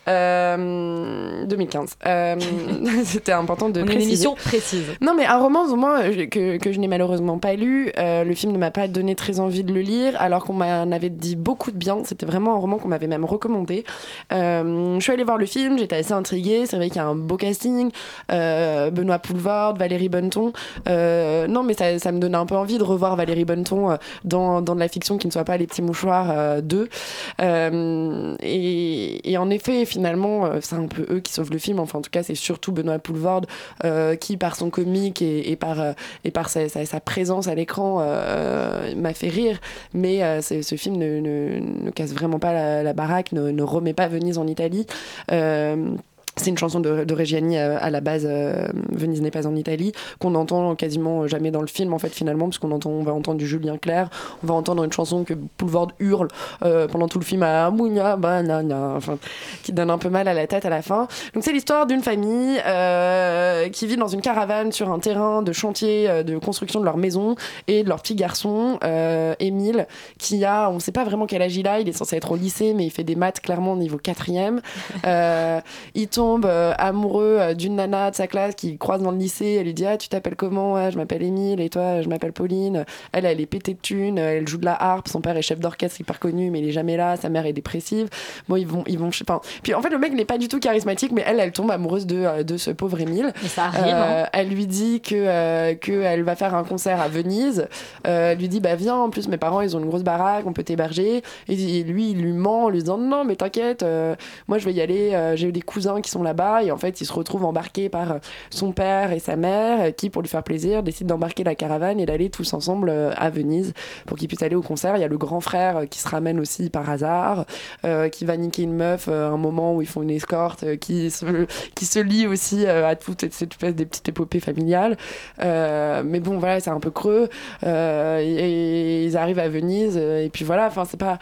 Euh, 2015. Euh, C'était important de On est une préciser. émission précise. Non, mais un roman, au moins, que, que je n'ai malheureusement pas lu. Euh, le film ne m'a pas donné très envie de le lire, alors qu'on m'en avait dit beaucoup de bien. C'était vraiment un roman qu'on m'avait même recommandé. Euh, je suis allée voir le film, j'étais assez intriguée. C'est vrai qu'il y a un beau casting. Benoît Poulvord, Valérie Bonneton. Euh, non, mais ça, ça me donnait un peu envie de revoir Valérie Bonneton euh, dans, dans de la fiction qui ne soit pas Les Petits Mouchoirs euh, 2. Euh, et, en effet, finalement, c'est un peu eux qui sauvent le film. Enfin, en tout cas, c'est surtout Benoît Poulvord qui, par son comique et, par, et par sa, présence à l'écran, m'a fait rire. Mais ce film ne, ne- casse vraiment pas la, baraque, ne, remet pas Venise en Italie. C'est une chanson de, de Reggiani euh, à la base, euh, Venise n'est pas en Italie, qu'on entend quasiment jamais dans le film en fait finalement, parce qu'on va entendre du Julien Clerc, on va entendre une chanson que Poulvord hurle euh, pendant tout le film à Mounia, banana, enfin, qui donne un peu mal à la tête à la fin. Donc c'est l'histoire d'une famille qui vit dans une caravane sur un terrain de chantier de construction de leur maison et de leur petit garçon, Émile, qui a, on ne sait pas vraiment quel âge il a, il est censé être au lycée, mais il fait des maths clairement au niveau quatrième. Il tombe euh, amoureux euh, d'une nana de sa classe qui croise dans le lycée. Elle lui dit Ah, tu t'appelles comment Ouais, Je m'appelle Émile. Et toi, je m'appelle Pauline. Elle, elle est pétée de thunes. Elle joue de la harpe. Son père est chef d'orchestre hyper connu, mais il est jamais là. Sa mère est dépressive. Bon, ils vont. Ils vont pas. Puis en fait, le mec n'est pas du tout charismatique, mais elle, elle tombe amoureuse de, euh, de ce pauvre Émile. Ça arrive. Hein. elle lui dit que qu'elle va faire un concert à Venise. Elle lui dit bah viens. En plus mes parents ils ont une grosse baraque, on peut t'héberger. Et, et lui il lui ment en lui disant non mais t'inquiète, euh, moi je vais y aller. euh, J'ai des cousins qui sont là-bas et en fait il se retrouve embarqué par euh, son père et sa mère euh, qui pour lui faire plaisir décident d'embarquer la caravane et d'aller tous ensemble euh, à Venise pour qu'ils puissent aller au concert. Il y a le grand frère qui se ramène aussi par hasard, qui va niquer une meuf à un moment où ils font une escorte, qui se qui se lie aussi à toute cette espèce des petites épopées familiales. Mais bon, voilà, c'est un peu creux. Et, ils arrivent à Venise, et puis voilà, enfin, c'est pas.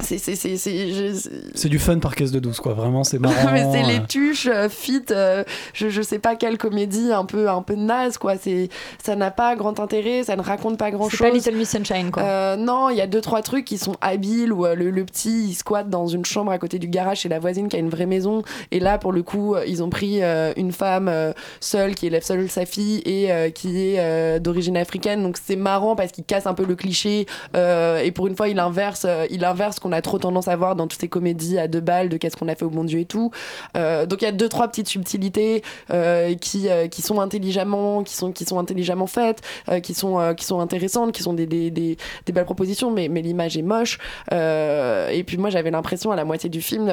C'est, c'est, c'est, c'est- je- C'est du fun par caisse de douce, quoi. Vraiment, c'est marrant. mais c'est euh. les tuches euh, fit euh, je, je sais pas quelle comédie un peu un peu naze quoi c'est ça n'a pas grand intérêt ça ne raconte pas grand C'est chose pas Little Miss Sunshine, quoi. Euh, non il y a deux trois trucs qui sont habiles où euh, le, le petit il squatte dans une chambre à côté du garage chez la voisine qui a une vraie maison et là pour le coup ils ont pris euh, une femme euh, seule qui élève seule sa fille et euh, qui est euh, d'origine africaine donc c'est marrant parce qu'il casse un peu le cliché euh, et pour une fois il inverse euh, il inverse qu'on a trop tendance à voir dans toutes ces comédies à deux balles de qu'est-ce qu'on a fait au bon Dieu et tout. Euh, donc il y a deux trois petites subtilités euh, qui euh, qui sont intelligemment qui sont qui sont intelligemment faites qui sont qui sont intéressantes qui sont des des, des, des belles propositions mais mais l'image est moche. Et puis moi j'avais l'impression à la moitié du film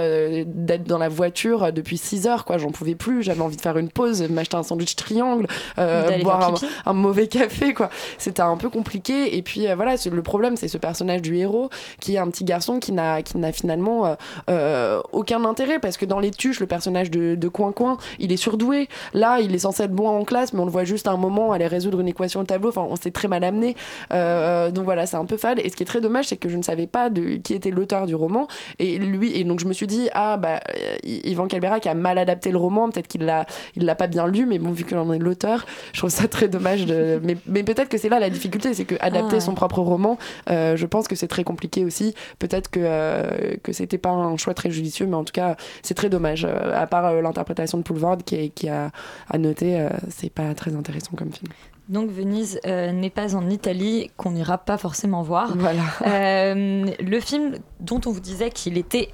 d'être dans la voiture depuis 6 heures quoi. J'en pouvais plus. J'avais envie de faire une pause m'acheter un sandwich triangle boire un, mauvais café quoi. C'était un peu compliqué. Et puis voilà le problème c'est ce personnage du héros qui est un petit garçon qui qui n'a finalement euh, euh, aucun intérêt parce que dans les tuches, le personnage de, de Coin Coin, il est surdoué. Là, il est censé être bon en classe, mais on le voit juste à un moment aller résoudre une équation au tableau. Enfin, on s'est très mal amené. Euh, donc voilà, c'est un peu fade. Et ce qui est très dommage, c'est que je ne savais pas de qui était l'auteur du roman. Et lui, et donc je me suis dit, ah bah, Yvan Calberac a mal adapté le roman, peut-être qu'il l'a, il l'a pas bien lu, mais bon, vu que j'en ai l'auteur, je trouve ça très dommage. De... Mais, mais peut-être que c'est là la difficulté, c'est que adapter Ah ouais. son propre roman, euh, je pense que c'est très compliqué aussi. Peut-être que, euh, que c'était pas un choix très judicieux, mais en tout cas, c'est très dommage. Euh, à part euh, l'interprétation de Poulvord qui, qui a à noter, euh, c'est pas très intéressant comme film. Donc Venise euh, n'est pas en Italie, qu'on n'ira pas forcément voir. Voilà. Euh, le film dont on vous disait qu'il était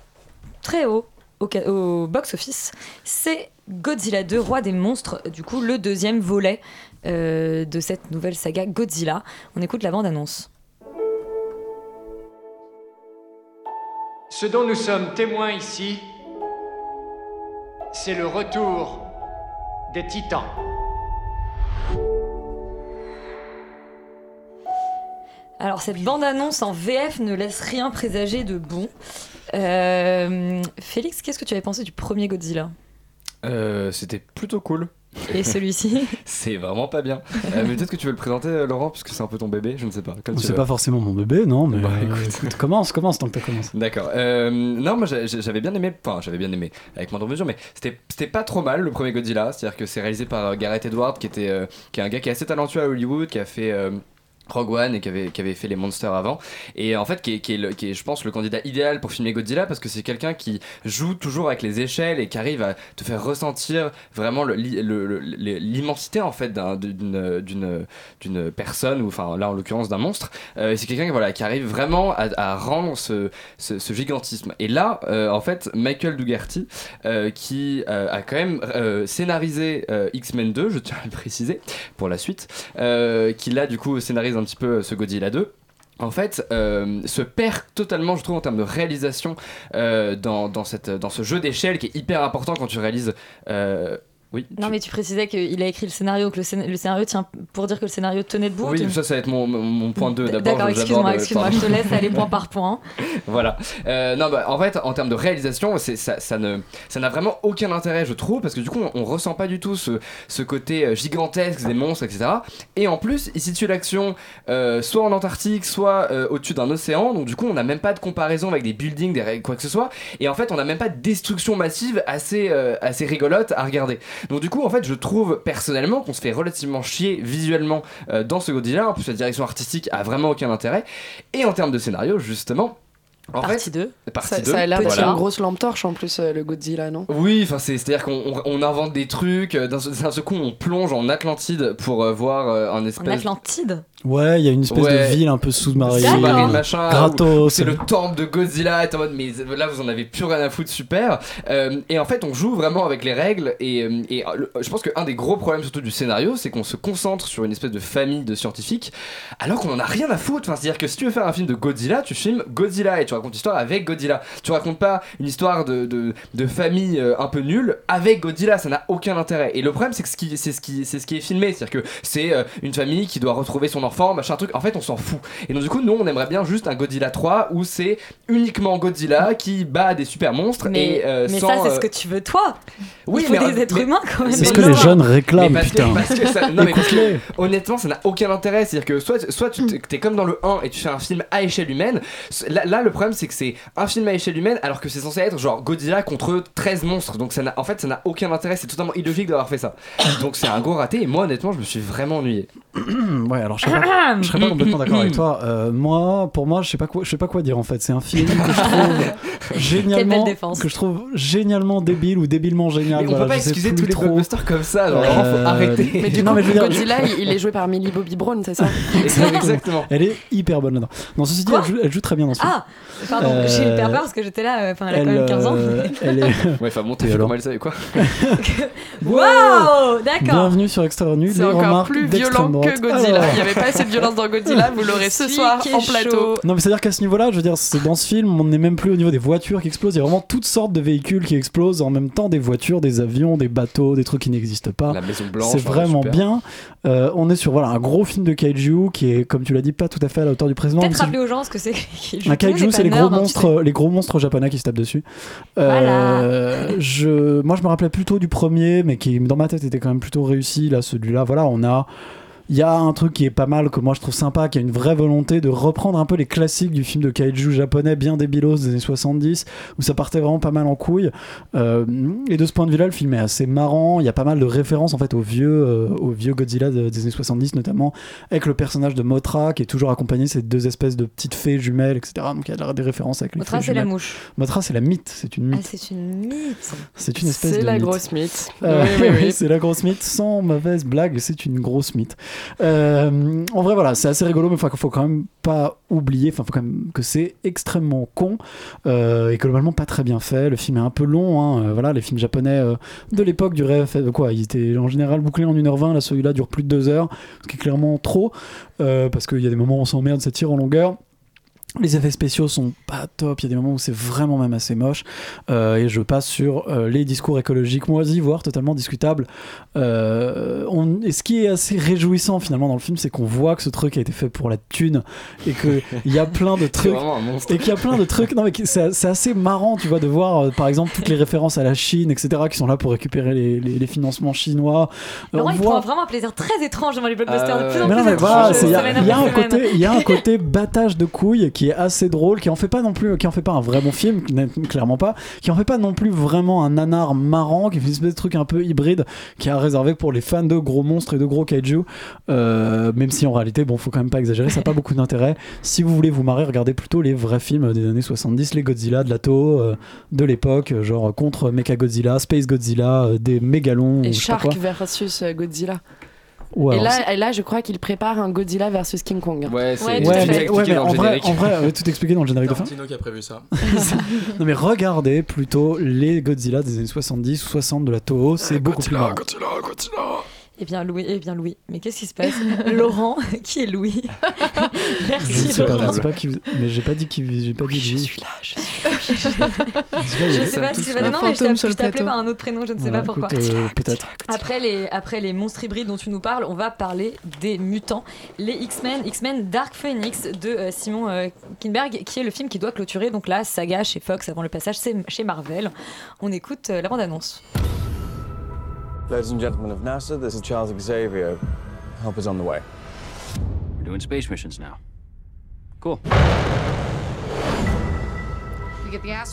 très haut au, box-office, c'est Godzilla 2, Roi des monstres, du coup le deuxième volet euh, de cette nouvelle saga Godzilla. On écoute la bande-annonce. Ce dont nous sommes témoins ici, c'est le retour des titans. Alors cette bande-annonce en VF ne laisse rien présager de bon. Euh, Félix, qu'est-ce que tu avais pensé du premier Godzilla? Euh, C'était plutôt cool. Et celui-ci C'est vraiment pas bien. Euh, mais peut-être que tu veux le présenter, euh, Laurent, puisque c'est un peu ton bébé, je ne sais pas. comme tu C'est veux. pas forcément mon bébé, non, mais Bah, euh, écoute. écoute, commence, commence tant que t'as commencé. D'accord. Euh, non, moi j'a- j'a- j'avais bien aimé, enfin j'avais bien aimé avec moindre mesure, mais c'était c'était pas trop mal le premier Godzilla. C'est-à-dire que c'est réalisé par Gareth Edwards, qui était euh, qui est un gars qui est assez talentueux à Hollywood, qui a fait euh, Rogue One et qui avait, fait les Monsters avant. Et en fait qui est, je pense le candidat idéal pour filmer Godzilla parce que c'est quelqu'un qui joue toujours avec les échelles et qui arrive à te faire ressentir vraiment l'immensité en fait d'un- d'une personne ou enfin là en l'occurrence d'un monstre. Euh, c'est quelqu'un qui, arrive vraiment à, rendre ce, gigantisme. Et là euh, en fait Michael Dougherty euh, qui a quand même scénarisé X-Men 2 je tiens à le préciser pour la suite qui là du coup un petit peu euh, ce Godzilla 2 en fait, euh, se perd totalement, je trouve, en termes de réalisation euh, dans, dans, cette, dans ce jeu d'échelle qui est hyper important quand tu réalises. Oui, Non mais tu précisais qu'il a écrit le scénario, que le, scén- le scénario tient pour dire que le scénario tenait debout oui, ça, ça va être mon, point 2 d'abord. D'accord, excuse-moi, excuse-moi, pardon. je te laisse aller point par point. voilà. Euh, non, bah, en fait, en termes de réalisation, ça, ça, ne, ça n'a vraiment aucun intérêt, je trouve, parce que du coup, on, on ressent pas du tout ce, ce côté euh, gigantesque des monstres, etc. Et en plus, il situe l'action euh, soit en Antarctique, soit euh, au-dessus d'un océan. Donc, du coup, on n'a même pas de comparaison avec des buildings, des règles, quoi que ce soit. Et en fait, on n'a même pas de destruction massive assez, euh, assez rigolote à regarder. Donc, du coup, en fait, je trouve personnellement qu'on se fait relativement chier visuellement euh, dans ce Godzilla. En plus, la direction artistique a vraiment aucun intérêt. Et en termes de scénario, justement. En Partie fait, 2. Partie Ça, 2. ça a l'air d'être voilà. une grosse lampe torche en plus, euh, le Godzilla, non? Oui, enfin c'est c'est à dire qu'on on- on invente des trucs. euh, D'un seul coup, on plonge en Atlantide pour euh, voir euh, un En espèce Atlantide? Ouais, il y a une espèce Ouais. de ville un peu sous-marine. sous-marine machin. Gratos. C'est le temple de Godzilla. T'es en mode, mais là vous en avez plus rien à foutre, super. Euh, et en fait, on joue vraiment avec les règles. Et, et, le- je pense qu'un des gros problèmes surtout du scénario, c'est qu'on se concentre sur une espèce de famille de scientifiques, alors qu'on en a rien à foutre. Enfin, c'est-à-dire que si tu veux faire un film de Godzilla, tu filmes Godzilla et tu racontes l'histoire avec Godzilla. Tu racontes pas une histoire de, de, de famille euh, un peu nulle avec Godzilla. Ça n'a aucun intérêt. Et le problème, c'est que ce qui- c'est ce qui, c'est ce qui est filmé, c'est-à-dire que c'est euh, une famille qui doit retrouver son enfant, machin truc. En fait, on s'en fout. Et donc du coup, nous, on aimerait bien juste un Godzilla 3 où c'est uniquement Godzilla qui bat des super monstres Mais, et euh, mais sans, ça, c'est euh, ce que tu veux toi oui, Il faut mais- des êtres mais- humains quand même. C'est ce que les jeunes réclament, Mais parce que- putain. parce que ça- non, mais parce que, honnêtement, ça n'a aucun intérêt. C'est-à-dire que soit, soit tu t'es- t'es comme dans le 1 et tu fais un film à échelle humaine. Là, là, le problème, c'est que c'est un film à échelle humaine alors que c'est censé être genre Godzilla contre 13 monstres. Donc, ça n'a- en fait, ça n'a aucun intérêt. C'est totalement illogique d'avoir fait ça. Donc, c'est un gros raté. Et moi, honnêtement, je me suis vraiment ennuyé. ouais, alors je serais pas, je serais pas complètement d'accord avec toi. Euh, moi, pour moi, je sais pas quoi, je sais pas quoi dire en fait. C'est un film que je trouve génialement, que je trouve génialement débile ou débilement génial. Mais on voilà, peut pas excuser tous les trop. blockbusters comme ça. Genre, vraiment, Euh, faut arrêter. Mais du Non, coup, mais je veux dire- Godzilla, il, il est joué par Millie Bobby Brown, c'est ça Exactement. Elle est hyper bonne là-dedans. Non, ceci dit, elle joue, elle joue très bien dans ce film. Ah Pardon, Euh, j'ai hyper peur parce que j'étais là, euh, enfin elle a quand même 15 ans. euh, elle est... Ouais, enfin, bon, Et fait comment elle savait quoi Waouh D'accord Bienvenue sur Extra Nu, C'est les encore remarques plus violent droite. que Godzilla. Alors. Il n'y avait pas assez de violence dans Godzilla, vous l'aurez ce soir en plateau. Non mais c'est à dire qu'à ce niveau-là, je veux dire, c'est dans ce film, on n'est même plus au niveau des voitures qui explosent. Il y a vraiment toutes sortes de véhicules qui explosent en même temps, des voitures, des avions, des bateaux, des trucs qui n'existent pas. La Maison Blanche. C'est vraiment super. bien. Euh, on est sur voilà un gros film de kaiju qui est, comme tu l'as dit, pas tout à fait à la hauteur du précédent. Peut-être rappeler aux gens ce que c'est. Un kaiju, c'est les nerd, hein, gros monstres japonais qui se tapent dessus. Euh, je, moi, je me rappelais plutôt du premier, mais qui dans ma tête était quand même plutôt réussi. Là, celui-là, voilà, on a. Il y a un truc qui est pas mal, que moi je trouve sympa, qui a une vraie volonté de reprendre un peu les classiques du film de kaiju japonais bien débilos des années 70, où ça partait vraiment pas mal en couille. Euh, et de ce point de vue-là, le film est assez marrant. Il y a pas mal de références en fait au vieux, euh, au vieux Godzilla de- des années 70, notamment avec le personnage de Mothra, qui est toujours accompagné de ces deux espèces de petites fées jumelles, etc. Donc il y a des références avec les Mothra, fées c'est la mouche. Mothra, c'est la mythe, c'est une Ah, mythe. c'est une mythe. C'est une espèce C'est de la mythe. grosse mythe. Euh, Oui, oui, oui. c'est la grosse mythe, sans mauvaise blague, c'est une grosse mythe. Euh, en vrai, voilà, c'est assez rigolo, mais il faut quand même pas oublier, enfin, faut quand même que c'est extrêmement con euh, et globalement pas très bien fait. Le film est un peu long, hein, euh, voilà, les films japonais euh, de l'époque duraient quoi Ils étaient en général bouclés en 1h20, là celui-là dure plus de 2 heures, ce qui est clairement trop, parce qu'il y a des moments où on s'emmerde, ça tire en longueur. Les effets spéciaux sont pas top, il y a des moments où c'est vraiment même assez moche. Euh, et je passe sur euh, les discours écologiques moisis, voire totalement discutables. Euh, on- et ce qui est assez réjouissant finalement dans le film, c'est qu'on voit que ce truc a été fait pour la thune et qu'il y a plein de C'est trucs. vraiment un monstre. Et qu'il y a plein de trucs. Non, mais c'est assez marrant, tu vois, de voir euh, par exemple toutes les références à la Chine, etc., qui sont là pour récupérer les, les- les financements chinois. Laurent, on il voit- prend vraiment un plaisir très étrange devant les blockbusters. Euh, de plus en mais plus non, mais étrange, voilà, y, y il y a un côté battage de couilles qui est assez drôle, qui en fait pas non plus, qui en fait pas un vrai bon film, qui clairement pas, qui en fait pas non plus vraiment un nanar marrant, qui fait une espèce de truc un peu hybride, qui est réservé pour les fans de gros monstres et de gros kaiju. Euh, même si en réalité, bon, faut quand même pas exagérer, ça n'a pas beaucoup d'intérêt. Si vous voulez vous marrer, regardez plutôt les vrais films des années 70, les Godzilla de la Toho euh, de l'époque, euh, genre contre Mechagodzilla, Space Godzilla, des mégalons, Et Shark versus Godzilla. Et, alors, là, et là, je crois qu'il prépare un Godzilla versus King Kong. Ouais, c'est Ouais, tout Ouais, mais, mais en le vrai, générique. en vrai, ouais, tout expliqué dans le générique de fin. Tarantino qui a prévu ça. Non mais regardez plutôt les Godzilla des années 70 ou 60 de la Toho, c'est beaucoup plus marrant. Eh bien Louis, eh bien Louis, mais qu'est-ce qui se passe? Laurent, qui est Louis Je ne Merci sais pas, je Laurent. sais pas qui vous- mais j'ai pas dit qui j'ai pas dit je suis là, je suis Je sais pas si c'est non mais je t'appelais par un autre prénom, je ne sais Voilà, pas pourquoi. euh, peut-être. Après les, après les monstres hybrides dont tu nous parles, on va parler des mutants, les X-Men, X-Men Dark Phoenix de euh, Simon euh, Kinberg, qui est le film qui doit clôturer donc la saga chez Fox avant le passage chez Marvel. On écoute euh, la bande-annonce. Ladies and gentlemen of NASA, this is Charles Xavier. Help is on the way. We're doing space missions now. Cool.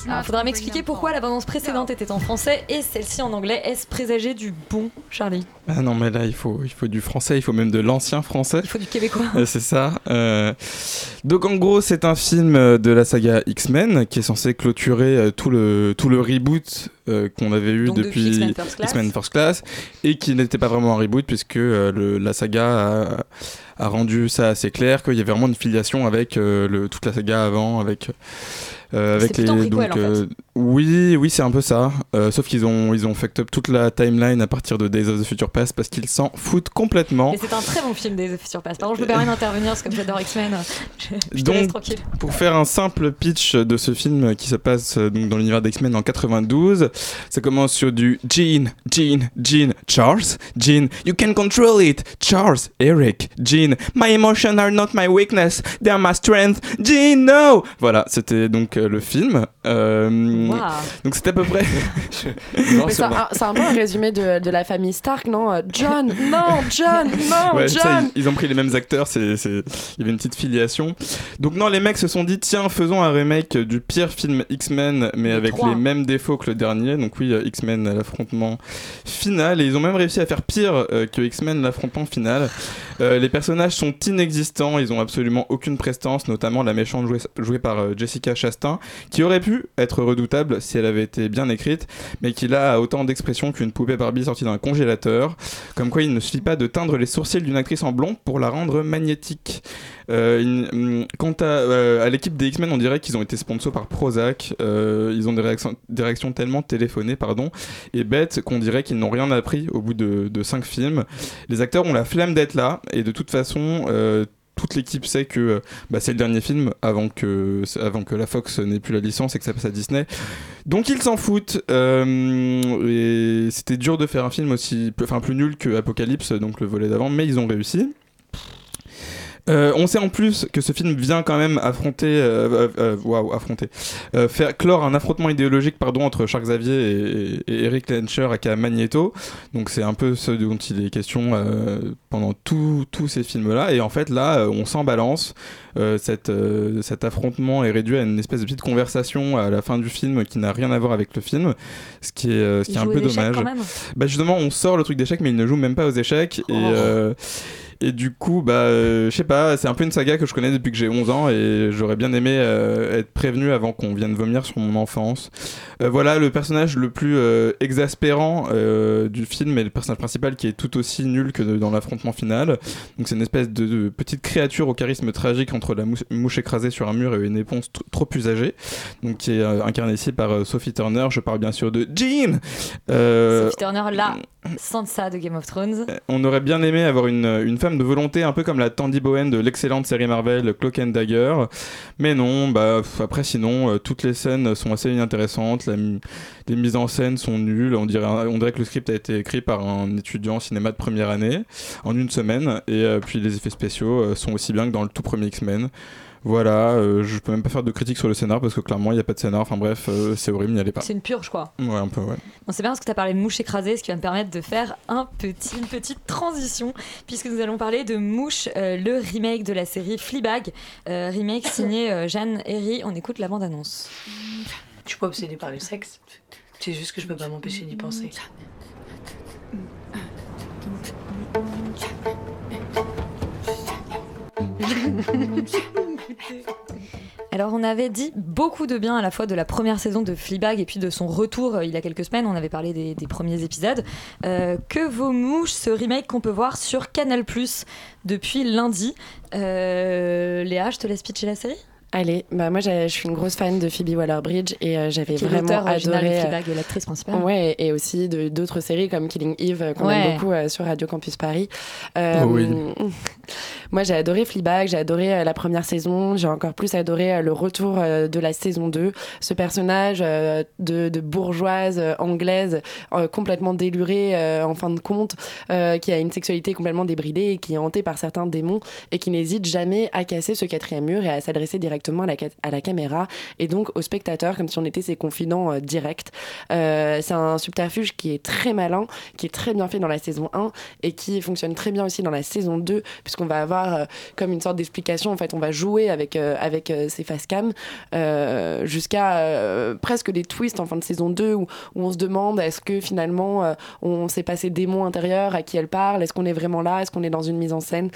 Alors, faudra m'expliquer pourquoi la bande-annonce précédente était en français et celle-ci en anglais. Est-ce présager du bon, Charlie? Ah non, mais là, il faut, il faut du français, il faut même de l'ancien français. Il faut du québécois. Euh, c'est ça. Euh, Donc en gros, c'est un film euh, de la saga X-Men qui est censé clôturer tout le tout le reboot euh, qu'on avait eu Donc depuis depuis X-Men First Class. X-Men First Class et qui n'était pas vraiment un reboot puisque euh, le- la saga a, a rendu ça assez clair qu'il y avait vraiment une filiation avec euh, le, toute la saga avant avec euh, avec C'est plutôt un prequel, donc en fait. Oui oui c'est un peu ça. Euh, sauf qu'ils ont ils ont fucked up toute la timeline à partir de Days of the Future Past parce qu'ils s'en foutent complètement. C'est un très bon film des effets sur place. Pardon, je me permets d'intervenir parce que comme j'adore X-Men, je, je te Donc, laisse tranquille. Pour faire un simple pitch de ce film qui se passe euh, donc dans l'univers d'X-Men en 92, ça commence sur du Jean, Jean, Jean, Charles, Jean, you can control it, Charles, Eric, Jean, my emotions are not my weakness, they are my strength, Jean, no! Voilà, c'était donc euh, le film. Euh, Donc c'était à peu près. C'est un, c'est un peu un résumé de, de la famille Stark, non Euh, John, non, John, non, Ouais, ça, John ils, ils ont pris les mêmes acteurs, c'est, c'est- il y avait une petite filiation. Donc non, les mecs se sont dit, tiens, faisons un remake du pire film X-Men, mais avec les mêmes défauts que le dernier. Donc oui, euh, X-Men, l'affrontement final. Et ils ont même réussi à faire pire euh, que X-Men, l'affrontement final. Euh, les personnages sont inexistants, ils ont absolument aucune prestance, notamment la méchante jouée, jouée par euh, Jessica Chastain, qui aurait pu être redoutable si elle avait été bien écrite, mais qui a autant d'expression qu'une poupée Barbie sortie d'un congélateur. Comme quoi, il ne suffit pas de teindre les sourcils d'une actrice en blond pour la rendre magnétique. Euh, hum, quant à, euh, à l'équipe des X-Men, on dirait qu'ils ont été sponsors par Prozac. Euh, ils ont des réactions, des réactions tellement téléphonées, pardon, et bêtes qu'on dirait qu'ils n'ont rien appris au bout de, de cinq films. Les acteurs ont la flemme d'être là, et de toute façon. Toute l'équipe sait que euh, bah, c'est le dernier film avant que, avant que la Fox n'ait plus la licence et que ça passe à Disney. Donc ils s'en foutent. euh, et c'était dur de faire un film aussi, enfin plus nul que Apocalypse, donc le volet d'avant, mais ils ont réussi. Euh, on sait en plus que ce film vient quand même affronter, euh, euh, waouh, affronter, euh, faire clore un affrontement idéologique pardon entre Charles Xavier et, et Eric Lencher aka Magneto. Donc c'est un peu ce dont il est question euh, pendant tous ces films-là. Et en fait là, euh, on s'en balance. Euh, cette, euh, cet affrontement est réduit à une espèce de petite conversation à la fin du film qui n'a rien à voir avec le film, ce qui est, euh, ce qui est un peu dommage. quand même Bah justement, on sort le truc d'échecs, mais il ne joue même pas aux échecs. Oh. Et, euh, et du coup, bah, euh, je sais pas, c'est un peu une saga que je connais depuis que j'ai 11 ans et j'aurais bien aimé euh, être prévenu avant qu'on vienne vomir sur mon enfance. Euh, voilà, le personnage le plus exaspérant du film est le personnage principal qui est tout aussi nul que dans l'affrontement final. Donc c'est une espèce de, petite créature au charisme tragique entre la mouche, mouche écrasée sur un mur et une éponge trop usagée. Donc qui est incarnée ici par Sophie Turner. Je parle bien sûr de Jean. Sophie Turner, là, Sansa de Game of Thrones. on aurait bien aimé avoir une, une femme de volonté un peu comme la Tandy Bowen de l'excellente série Marvel Cloak and Dagger. Mais non, bah après sinon, euh, toutes les scènes sont assez inintéressantes, les mises en scène sont nulles, on dirait, on dirait que le script a été écrit par un étudiant cinéma de première année en une semaine, et euh, puis les effets spéciaux euh, sont aussi bien que dans le tout premier X-Men. Voilà, euh, je peux même pas faire de critique sur le scénar parce que clairement il n'y a pas de scénar, enfin bref, euh, c'est horrible, n'y allez pas. C'est une purge, quoi. Ouais, un peu, ouais. Bon, c'est bien parce que tu as parlé de Mouche écrasée, ce qui va me permettre de faire un petit, une petite transition, puisque nous allons parler de Mouche, euh, le remake de la série Fleabag, euh, remake signé euh, Jeanne Herry. On écoute la bande-annonce. Je suis pas obsédée par le sexe. C'est juste que je peux pas m'empêcher d'y penser. Alors on avait dit beaucoup de bien à la fois de la première saison de Fleabag et puis de son retour euh, il y a quelques semaines, on avait parlé des, premiers épisodes. Euh, que vos mouches, ce remake qu'on peut voir sur Canal ⁇ depuis lundi? Euh, Léa, je te laisse pitcher la série Allez, bah moi je suis une grosse fan de Phoebe Waller-Bridge et euh, j'avais Qui est vraiment adoré. euh, Fleabag et l'actrice principale. Ouais, et aussi de- d'autres séries comme Killing Eve euh, qu'on Ouais. aime beaucoup euh, sur Radio Campus Paris. Euh, Oh oui. Moi j'ai adoré Fleabag, j'ai adoré euh, la première saison, j'ai encore plus adoré euh, le retour euh, de la saison 2. Ce personnage euh, de, de bourgeoise euh, anglaise euh, complètement délurée euh, en fin de compte, euh, qui a une sexualité complètement débridée et qui est hantée par certains démons et qui n'hésite jamais à casser ce quatrième mur et à s'adresser directement à la, ca- à la caméra et donc aux spectateurs comme si on était ses confidents euh, directs. Euh, c'est un subterfuge qui est très malin, qui est très bien fait dans la saison 1 et qui fonctionne très bien aussi dans la saison 2 puisqu'on va avoir euh, comme une sorte d'explication en fait on va jouer avec, avec ces face cam jusqu'à presque des twists en fin de saison 2 où, où on se demande est-ce que finalement on s'est passé démon intérieur à qui elle parle est-ce qu'on est vraiment là est-ce qu'on est dans une mise en scène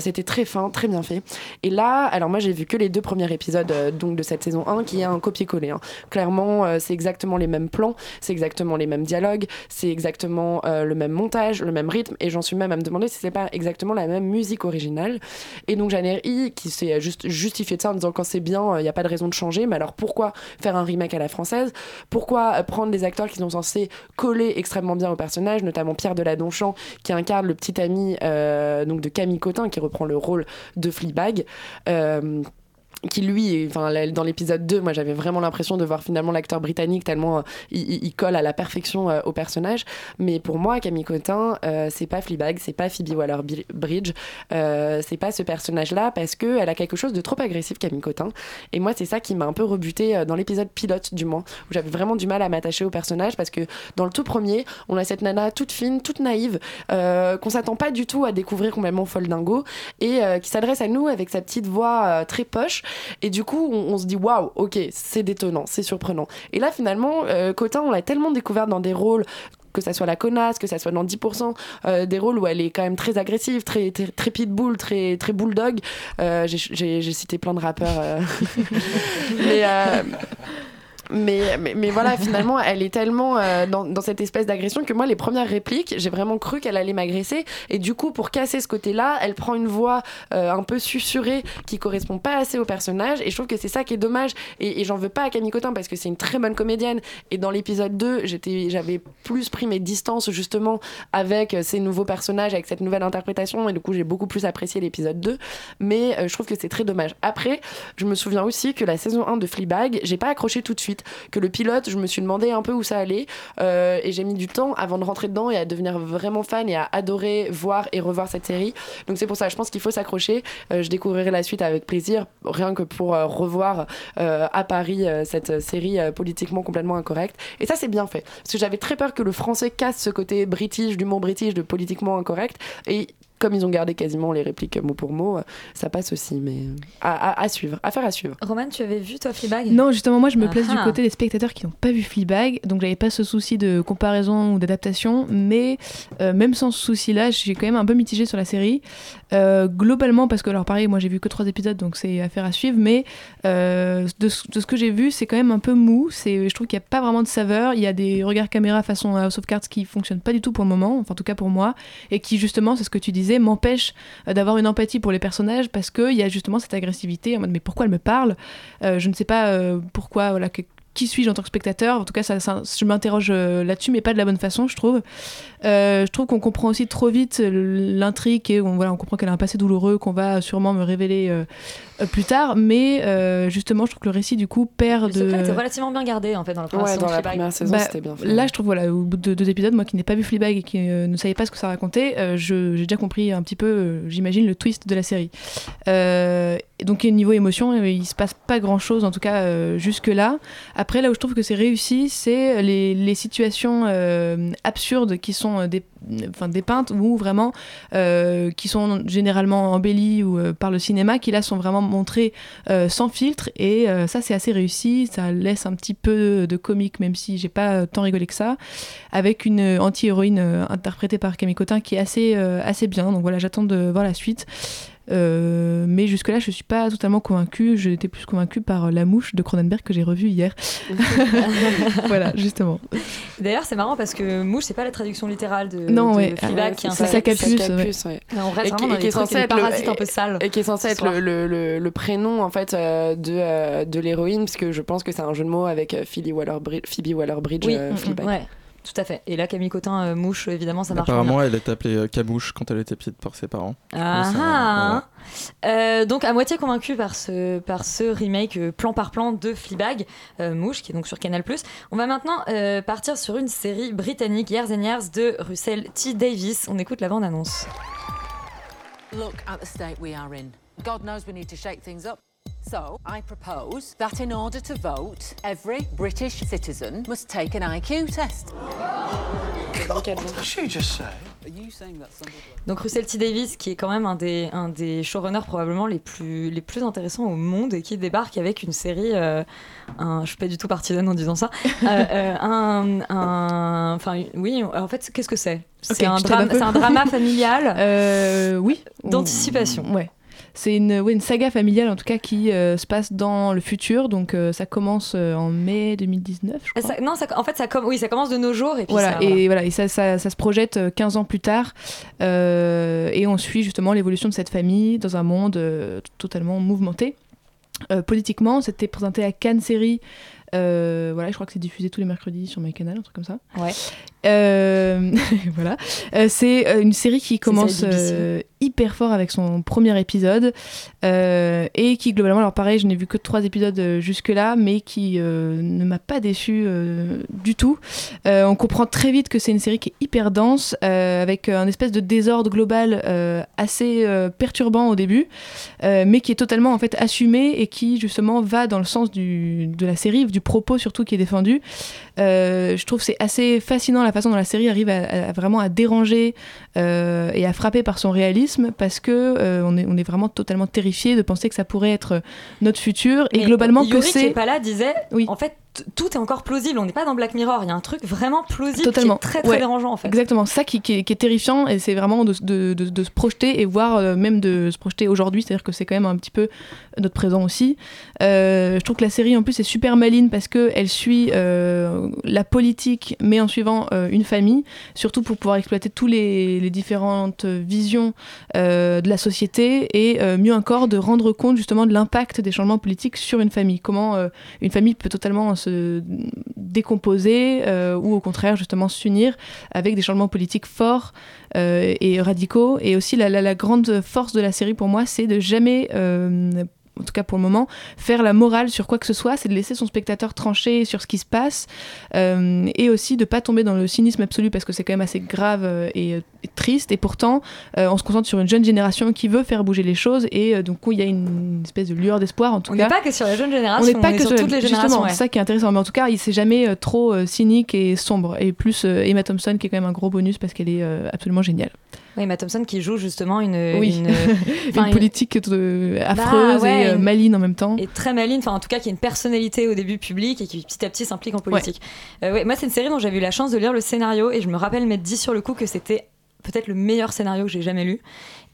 c'était très fin très bien fait et là alors moi j'ai vu que les deux premiers épisodes euh, donc de cette saison 1 qui est un copier-coller hein. clairement euh, c'est exactement les mêmes plans c'est exactement les mêmes dialogues c'est exactement euh, le même montage le même rythme et j'en suis même à me demander si c'est pas exactement la même musique originale et donc I qui s'est juste justifié de ça en disant quand c'est bien il n'y a pas de raison de changer mais alors pourquoi faire un remake à la française? Pourquoi prendre des acteurs qui sont censés coller extrêmement bien au personnage notamment Pierre Deladonchamp qui incarne le petit ami donc de Camille Cotin qui reprend le rôle de Fleabag euh, qui lui, enfin dans l'épisode 2, moi j'avais vraiment l'impression de voir finalement l'acteur britannique tellement euh, il, colle à la perfection euh, au personnage. Mais pour moi, Camille Cotin, euh, c'est pas Fleabag, c'est pas Phoebe Waller-Bridge, c'est pas ce personnage-là parce que elle a quelque chose de trop agressif, Camille Cotin. Et moi, c'est ça qui m'a un peu rebuté dans l'épisode pilote du moins, où j'avais vraiment du mal à m'attacher au personnage parce que dans le tout premier, on a cette nana toute fine, toute naïve, qu'on s'attend pas du tout à découvrir complètement folle dingo et qui s'adresse à nous avec sa petite voix très poche. Et du coup, on, se dit waouh, ok, c'est détonnant, c'est surprenant. Et là, finalement, euh, Cotin, on l'a tellement découvert dans des rôles que ça soit la connasse, que ça soit dans 10%, euh, des rôles où elle est quand même très agressive, très, pitbull, très, bulldog. Euh, j'ai- cité plein de rappeurs. euh. mais, mais, mais, voilà, finalement, elle est tellement euh, dans, cette espèce d'agression que moi, les premières répliques, j'ai vraiment cru qu'elle allait m'agresser. Et du coup, pour casser ce côté-là, elle prend une voix euh, un peu susurrée qui correspond pas assez au personnage. Et je trouve que c'est ça qui est dommage. Et, j'en veux pas à Camille Cotin parce que c'est une très bonne comédienne. Et dans l'épisode 2, j'étais- j'avais plus pris mes distances justement avec euh, ces nouveaux personnages, avec cette nouvelle interprétation. Et du coup, j'ai beaucoup plus apprécié l'épisode 2. Mais je trouve que c'est très dommage. Après, je me souviens aussi que la saison 1 de Fleabag, j'ai pas accroché tout de suite. Que le pilote, je me suis demandé un peu où ça allait euh, et j'ai mis du temps avant de rentrer dedans et à devenir vraiment fan et à adorer voir et revoir cette série. Donc c'est pour ça, je pense qu'il faut s'accrocher. Euh, je découvrirai la suite avec plaisir, rien que pour euh, revoir à Paris cette série politiquement complètement incorrecte. Et ça, c'est bien fait. Parce que j'avais très peur que le français casse ce côté british, d'humour british, de politiquement incorrect. Et comme ils ont gardé quasiment les répliques mot pour mot, euh, ça passe aussi. Mais euh, à, à- à suivre, à faire à suivre. Roman, tu avais vu toi Fleabag? Non, justement, moi je me place Ah du ah. côté des spectateurs qui n'ont pas vu Fleabag, donc j'avais pas ce souci de comparaison ou d'adaptation, mais euh, même sans ce souci-là, j'ai quand même un peu mitigé sur la série. Euh, globalement, parce que, alors pareil, moi j'ai vu que trois épisodes, donc c'est affaire à suivre, mais euh, de, ce- de ce que j'ai vu, c'est quand même un peu mou. C'est, je trouve qu'il n'y a pas vraiment de saveur. Il y a des regards caméra façon House of Cards qui fonctionnent pas du tout pour le moment, enfin en tout cas pour moi, et qui justement, c'est ce que tu disais, m'empêchent euh, d'avoir une empathie pour les personnages parce qu'il y a justement cette agressivité en mode mais pourquoi elle me parle? Euh, Je ne sais pas euh, pourquoi, voilà, qui suis-je en tant que spectateur En tout cas, ça, ça- je m'interroge euh, là-dessus, mais pas de la bonne façon, je trouve. Euh, je trouve qu'on comprend aussi trop vite l'intrigue et on, voilà, on comprend qu'elle a un passé douloureux qu'on va sûrement me révéler euh, plus tard, mais euh, justement, je trouve que le récit du coup perd Le de. était relativement bien gardé en fait dans la première Ouais, saison dans de la Fleabag. première saison, Bah, c'était bien fait. Là, je trouve, voilà, au bout de deux épisodes, moi qui n'ai pas vu Fleabag et qui euh, ne savais pas ce que ça racontait, euh, je- j'ai déjà compris un petit peu, j'imagine, le twist de la série. Donc, au niveau émotion, euh, il se passe pas grand chose, en tout cas, euh, jusque-là. Après, là où je trouve que c'est réussi, c'est les, situations euh, absurdes qui sont dépeintes ou vraiment qui sont généralement embellies ou par le cinéma, qui là sont vraiment montrées sans filtre. Et ça, c'est assez réussi. Ça laisse un petit peu de comique, même si j'ai pas tant rigolé que ça, avec une anti-héroïne interprétée par Camille Cotin qui est assez, assez bien. Donc voilà, j'attends de voir la suite. Euh, mais jusque-là, je suis pas totalement convaincue. J'étais plus convaincue par La Mouche de Cronenberg que j'ai revu hier. voilà, justement. D'ailleurs, c'est marrant parce que mouche, c'est pas la traduction littérale de, Non, de ouais. Fleabag Ouais, qui est un c'est sac- Sacapus, ouais. on reste Et vraiment qui- dans et les qui est trucs et être le- parasites un peu sales. Et qui est censé ce être le, le, le- le prénom en fait euh, de, euh, de l'héroïne, parce que je pense que c'est un jeu de mots avec Phoebe Waller-Bridge, Oui, euh, mm, mm, Fleabag. ouais, tout à fait. Et là, Camille Cotin, euh, mouche, évidemment, ça marche. Apparemment, bien. elle est appelée euh, Camouche quand elle était petite par ses parents. Ah, Donc, ça, ah. Euh, donc à moitié convaincu par ce, par ce remake euh, plan par plan de Fleabag, euh, Mouche, qui est donc sur Canal+. On va maintenant euh, partir sur une série britannique, Years and Years, de Russell T. Davis. On écoute la bande-annonce. Look at the state we are in. God knows we need to shake things up. So, I propose that in order to vote, every British citizen must take an IQ test. She just say? Donc Russell T. Davis, qui est quand même un des, un des showrunners probablement les plus, les plus intéressants au monde et qui débarque avec une série, euh, un, je suis pas du tout partisane en disant ça, euh, euh, un, un- enfin oui, en fait qu'est-ce que c'est? C'est un, drame- un drama familial Euh, oui. d'anticipation. Ouais. C'est une, ouais, une saga familiale en tout cas qui euh, se passe dans le futur. Donc euh, ça commence euh, en mai 2019, je crois. Ça- non, ça- en fait ça, com- oui, ça commence de nos jours et puis Voilà, ça, et voilà, et ça, ça, se projette euh, 15 ans plus tard. et on suit justement l'évolution de cette famille dans un monde totalement mouvementé. Euh, politiquement, c'était présenté à Cannes Série. Euh, voilà, je crois que c'est diffusé tous les mercredis sur MyCanal, un truc comme ça. Ouais. Euh, voilà. Euh, c'est une série qui commence hyper fort avec son premier épisode et qui globalement, alors pareil, je n'ai vu que trois épisodes jusque-là, mais qui ne m'a pas déçu du tout. On comprend très vite que c'est une série qui est hyper dense, avec un espèce de désordre global assez perturbant au début, mais qui est totalement en fait assumé et qui justement va dans le sens du, de la série, du propos surtout qui est défendu. Euh, je trouve c'est assez fascinant la façon dont la série arrive à, à- vraiment à déranger euh, et à frapper par son réalisme parce que euh, on, est, on est vraiment totalement terrifié de penser que ça pourrait être notre futur et Mais globalement Yuri que c'est est pas là disait en fait tout est encore plausible on n'est pas dans Black Mirror il y a un truc vraiment plausible Totalement. qui est très très Ouais. dérangeant en fait Exactement, ça qui, qui est, qui est terrifiant et c'est vraiment de, de- de- de se projeter et voir euh, même de se projeter aujourd'hui, c'est-à-dire que c'est quand même un petit peu notre présent aussi. Euh, je trouve que la série en plus est super maline parce qu'elle suit euh, la politique mais en suivant une famille, surtout pour pouvoir exploiter tous les, les différentes visions de la société et mieux encore de rendre compte justement de l'impact des changements politiques sur une famille. Comment une famille peut totalement se décomposer euh, ou au contraire justement s'unir avec des changements politiques forts euh, et radicaux. Et aussi la, la- grande force de la série pour moi, c'est de jamais euh, en tout cas pour le moment, faire la morale sur quoi que ce soit, c'est de laisser son spectateur trancher sur ce qui se passe euh, et aussi de pas tomber dans le cynisme absolu parce que c'est quand même assez grave euh, et, euh, et triste. Et pourtant, euh, on se concentre sur une jeune génération qui veut faire bouger les choses et euh, donc il y a une espèce de lueur d'espoir en tout On cas. n'est pas que sur la jeune génération, On n'est pas on que sur toutes les justement, générations, ouais. C'est ça qui est intéressant. Mais en tout cas, il s'est jamais trop cynique et sombre. Et plus Emma Thompson qui est quand même un gros bonus parce qu'elle est absolument géniale. Oui, Emma Thompson qui joue justement une, Oui. une, politique Bah, affreuse ouais, et euh, une- maligne en même temps. Et très maligne, enfin en tout cas qui a une personnalité au début public et qui petit à petit s'implique en politique. Euh, ouais, moi c'est une série dont j'avais eu la chance de lire le scénario et je me rappelle m'être dit sur le coup que c'était peut-être le meilleur scénario que j'ai jamais lu.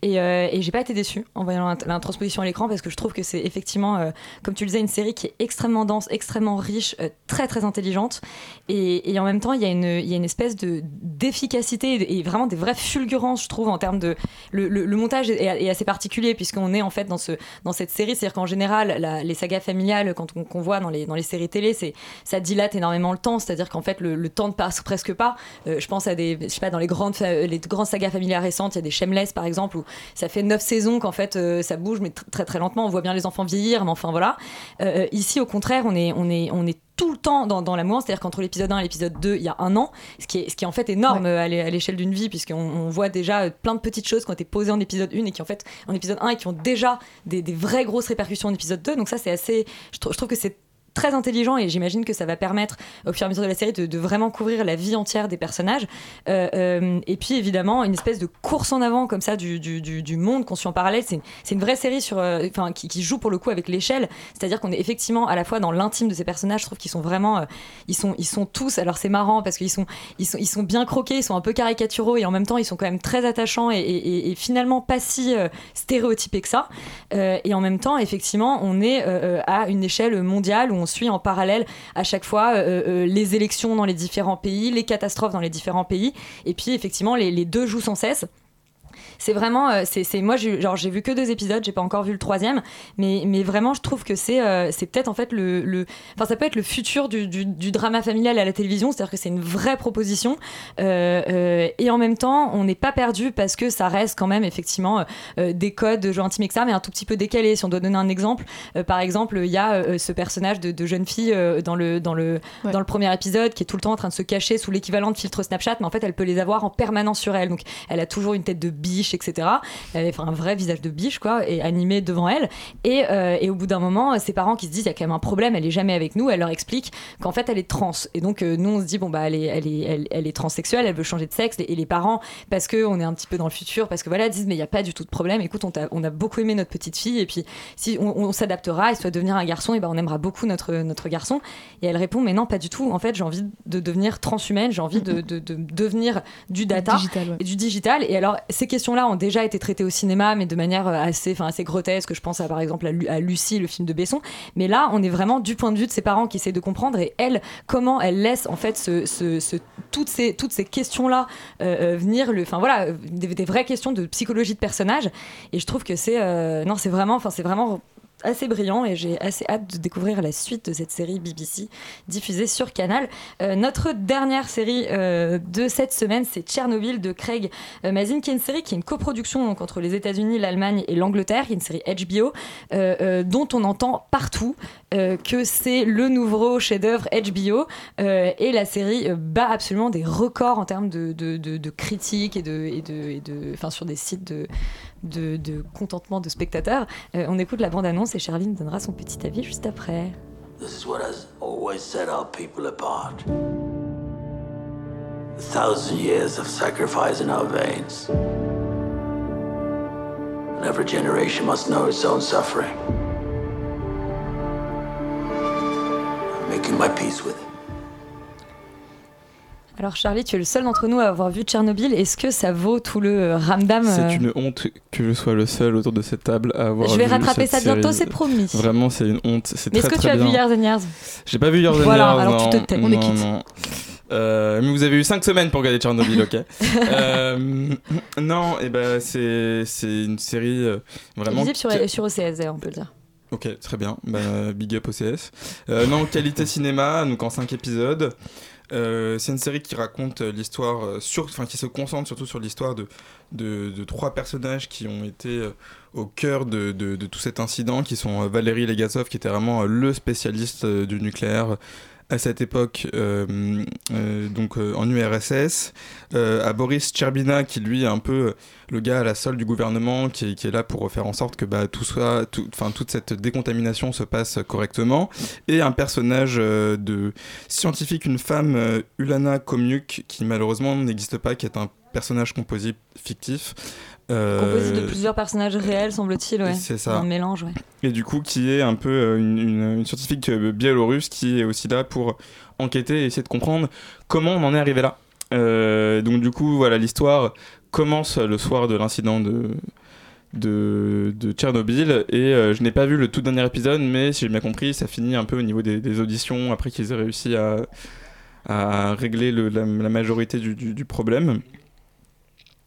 Et, euh, et j'ai pas été déçue en voyant la, transposition à l'écran parce que je trouve que c'est effectivement, euh, comme tu le disais, une série qui est extrêmement dense, extrêmement riche, euh, très très intelligente. Et, en même temps, il y, a une- y a une espèce de d'efficacité et, vraiment des vraies fulgurances, je trouve, en termes de. Le, montage est, assez particulier puisqu'on est en fait dans, ce, dans cette série. C'est-à-dire qu'en général, les sagas familiales, quand on, qu'on voit dans les, dans les séries télé, ça dilate énormément le temps. C'est-à-dire qu'en fait, le, temps ne passe presque pas. Euh, je pense à des. Je sais pas, dans les grandes, les grandes sagas familiales récentes, il y a des Shameless par exemple, où ça fait neuf saisons qu'en fait euh, ça bouge, mais tr- très très lentement. On voit bien les enfants vieillir, mais enfin voilà. Euh, ici, au contraire, on est, on est, on est tout le temps dans, dans la mouvance, c'est-à-dire qu'entre l'épisode 1 et l'épisode 2, il y a un an, ce qui est, ce qui est en fait énorme euh, à l'é- à l'échelle d'une vie, puisqu'on on voit déjà euh, plein de petites choses qui ont été posées en épisode 1 et qui en fait en épisode 1 et qui ont déjà des, des vraies grosses répercussions en épisode 2. Donc ça, c'est assez. Je trouve que c'est très intelligent et j'imagine que ça va permettre au fur et à mesure de la série de, vraiment couvrir la vie entière des personnages. Euh, euh, et puis évidemment une espèce de course en avant comme ça du, du, du- monde suit en parallèle. C'est une, une vraie série sur euh, qui, joue pour le coup avec l'échelle. C'est à dire qu'on est effectivement à la fois dans l'intime de ces personnages je trouve qu'ils sont vraiment ils sont ils sont tous alors c'est marrant parce qu'ils sont ils sont ils sont bien croqués ils sont un peu caricaturaux et en même temps ils sont quand même très attachants et, finalement pas si stéréotypés que ça. Et en même temps effectivement on est à une échelle mondiale où on suit en parallèle à chaque fois euh, euh, les élections dans les différents pays, les catastrophes dans les différents pays, et puis effectivement les, les deux jouent sans cesse. C'est vraiment, euh, c'est, moi j'ai, genre j'ai vu que deux épisodes, j'ai pas encore vu le troisième, mais, mais vraiment je trouve que c'est, euh, c'est peut-être en fait le, le- enfin ça peut être le futur du, du- du drama familial à la télévision, c'est-à-dire que c'est une vraie proposition euh, euh, et en même temps on n'est pas perdu parce que ça reste quand même effectivement des codes de jeu intime et que ça, mais un tout petit peu décalé. Si on doit donner un exemple, par exemple il y a ce personnage de, de jeune fille dans le dans le dans le premier épisode qui est tout le temps en train de se cacher sous l'équivalent de filtre Snapchat, mais en fait elle peut les avoir en permanence sur elle, donc elle a toujours une tête de biche, etc. Elle a enfin, un vrai visage de biche, quoi, et animé devant elle. Et, euh, et au bout d'un moment, ses parents qui se disent il y a quand même un problème, elle est jamais avec nous, elle leur explique qu'en fait elle est trans. Et donc euh, nous on se dit bon bah elle est, elle est, elle, elle est transsexuelle, elle veut changer de sexe. Et les parents, parce que on est un petit peu dans le futur, parce que voilà, disent mais il n'y a pas du tout de problème. Écoute, on, a beaucoup aimé notre petite fille, et puis si on, on s'adaptera, et soit devenir un garçon, et ben on aimera beaucoup notre notre garçon. Et elle répond mais non pas du tout. En fait j'ai envie de devenir transhumaine, j'ai envie de, de, de devenir du data Digital, ouais. et du digital. Et alors, ces questions-là ont déjà été traitées au cinéma, mais de manière euh, assez, assez grotesque. Je pense à, par exemple à, Lu- à Lucie, le film de Besson. Mais là, on est vraiment du point de vue de ses parents qui essaient de comprendre et elle, comment elle laisse en fait toutes ces, toutes ces questions-là euh, euh, venir, enfin voilà, des, vraies questions de psychologie de personnage. Et je trouve que c'est, non, c'est vraiment, enfin, c'est vraiment assez brillant et j'ai assez hâte de découvrir la suite de cette série BBC diffusée sur Canal. Euh, notre dernière série euh, de cette semaine, c'est Tchernobyl de Craig euh, Mazin, qui est une série qui est une coproduction entre les États-Unis, l'Allemagne et l'Angleterre, qui est une série HBO dont on entend partout euh, que c'est le nouveau chef-d'œuvre HBO euh, et la série euh, bat absolument des records en termes de, de, de- de critiques et de, et de, et de, enfin sur des sites de, de, de contentement de spectateurs. Euh, on écoute la bande-annonce et Charline donnera son petit avis juste après. This is what has always set our people apart. A thousand years of sacrifice in our veins. And every generation must know its own suffering. Making my peace with it. Alors Charlie, tu es le seul d'entre nous à avoir vu Tchernobyl. Est-ce que ça vaut tout le euh, ramdam euh, C'est une honte que je sois le seul autour de cette table à avoir Je vais vu rattraper cette ça bientôt, c'est promis. Vraiment, c'est une honte. C'est Mais très est-ce que très tu as vu Years and Years? J'ai pas vu Years and Voilà, Years, alors tu te tais, on est quitte. non. Euh, mais vous avez eu 5 semaines pour regarder Tchernobyl, ok Euh, Non, et ben c'est c'est une série euh, vraiment. Visible sur, sur OCS, d'ailleurs, on peut le dire. Ok, très bien. Bah, big up OCS. Euh, non, qualité cinéma, donc en 5 épisodes. Euh, c'est une série qui raconte euh, l'histoire, enfin qui se concentre surtout sur l'histoire de, de, trois personnages qui ont été au cœur de, tout cet incident, qui sont Valérie Legasov, qui était vraiment le spécialiste du nucléaire à cette époque, euh, euh, donc euh, en URSS, à Boris Tcherbina, qui lui est un peu le gars à la solde du gouvernement, qui est, là pour faire en sorte que bah, tout soit, tout, toute cette décontamination se passe correctement, et un personnage de scientifique, une femme, Ulana Komiuk, qui malheureusement n'existe pas, qui est un personnage composite fictif. Euh, Composé de plusieurs personnages réels, semble-t-il, ouais. c'est ça. Un mélange, ouais. Et du coup, qui est un peu euh, une, une- une scientifique euh, biélorusse qui est aussi là pour enquêter et essayer de comprendre comment on en est arrivé là. Euh, donc du coup, voilà, l'histoire commence le soir de l'incident de, de, de Tchernobyl et euh, je n'ai pas vu le tout dernier épisode, mais si j'ai bien compris, ça finit un peu au niveau des, des auditions après qu'ils aient réussi à, à régler le- la, la majorité du, du- du problème.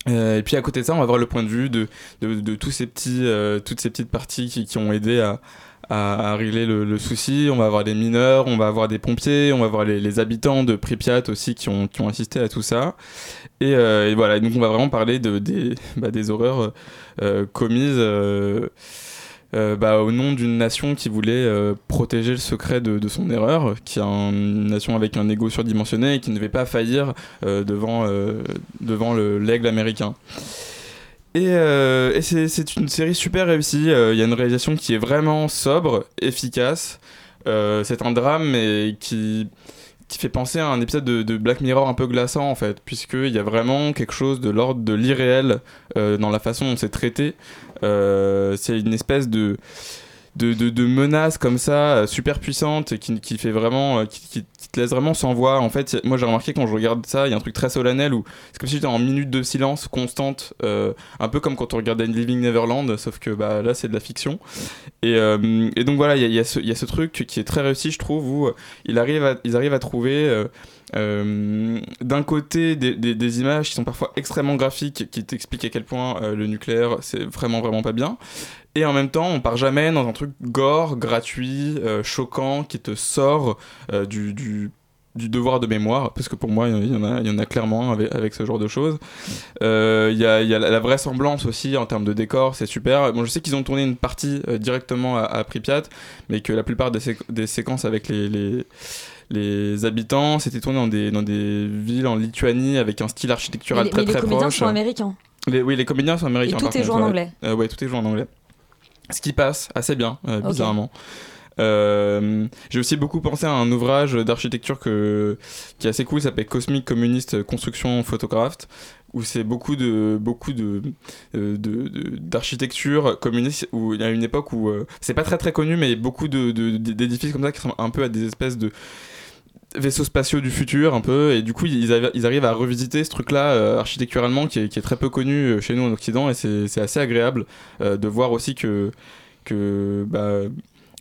Euh, et puis à côté de ça, on va voir le point de vue de, de, de tous ces petits, euh, toutes ces petites parties qui, qui ont aidé à, à, à régler le, le souci. On va avoir des mineurs, on va avoir des pompiers, on va avoir les, les habitants de Pripyat aussi qui ont, qui ont assisté à tout ça. Et, euh, et voilà, donc on va vraiment parler de, des, bah, des horreurs euh, commises. euh, euh, bah, au nom d'une nation qui voulait euh, protéger le secret de, son erreur, qui est un- une nation avec un ego surdimensionné et qui ne devait pas faillir euh, devant, devant le- l'aigle américain. Et, c'est, une série super réussie. Il y a une réalisation qui est vraiment sobre, efficace. C'est un drame qui, qui fait penser à un épisode de, Black Mirror un peu glaçant en fait, puisqu'il y a vraiment quelque chose de l'ordre de l'irréel dans la façon dont c'est traité. Euh, c'est une espèce de, de, de, de menace comme ça, euh, super puissante, qui, qui fait vraiment, euh, qui, te laisse vraiment sans voix. En fait, moi j'ai remarqué quand je regarde ça, il y a un truc très solennel où c'est comme si j'étais en minute de silence constante, un peu comme quand on regardait Living Neverland, sauf que bah, là c'est de la fiction. Et, donc voilà, il y, a- ce- truc qui est très réussi, je trouve, où il arrive ils arrivent à trouver. D'un côté des, des- images qui sont parfois extrêmement graphiques qui t'expliquent à quel point euh, le nucléaire c'est vraiment vraiment pas bien et en même temps on part jamais dans un truc gore gratuit euh, choquant qui te sort euh, du, du devoir de mémoire, parce que pour moi, il y en a, clairement avec, avec ce genre de choses. Euh, Il y, a, la la vraisemblance aussi en termes de décor, c'est super. Bon, je sais qu'ils ont tourné une partie euh, directement à, à Pripyat, mais que la plupart des, séqu- des séquences avec les, les habitants, c'était tourné dans des, dans des villes en Lituanie avec un style architectural Mais les- très mais les très comédiens proche. sont américains. Les- oui, les comédiens sont américains. Et tout est joué en anglais. Euh, ouais, tout est joué en anglais. Ce qui passe assez bien, euh, bizarrement. Euh, J'ai aussi beaucoup pensé à un ouvrage d'architecture que, qui est assez cool, ça s'appelle Cosmic Communist Construction Photocraft, où c'est beaucoup de beaucoup euh, de- d'architecture communiste où il y a une époque où euh, c'est pas très très connu mais beaucoup de d'édifices comme ça qui sont un peu à des espèces de vaisseaux spatiaux du futur un peu. Et du coup ils, ils arrivent à revisiter ce truc là architecturalement qui est, très peu connu euh, chez nous en Occident. Et c'est assez agréable euh, de voir aussi que que bah,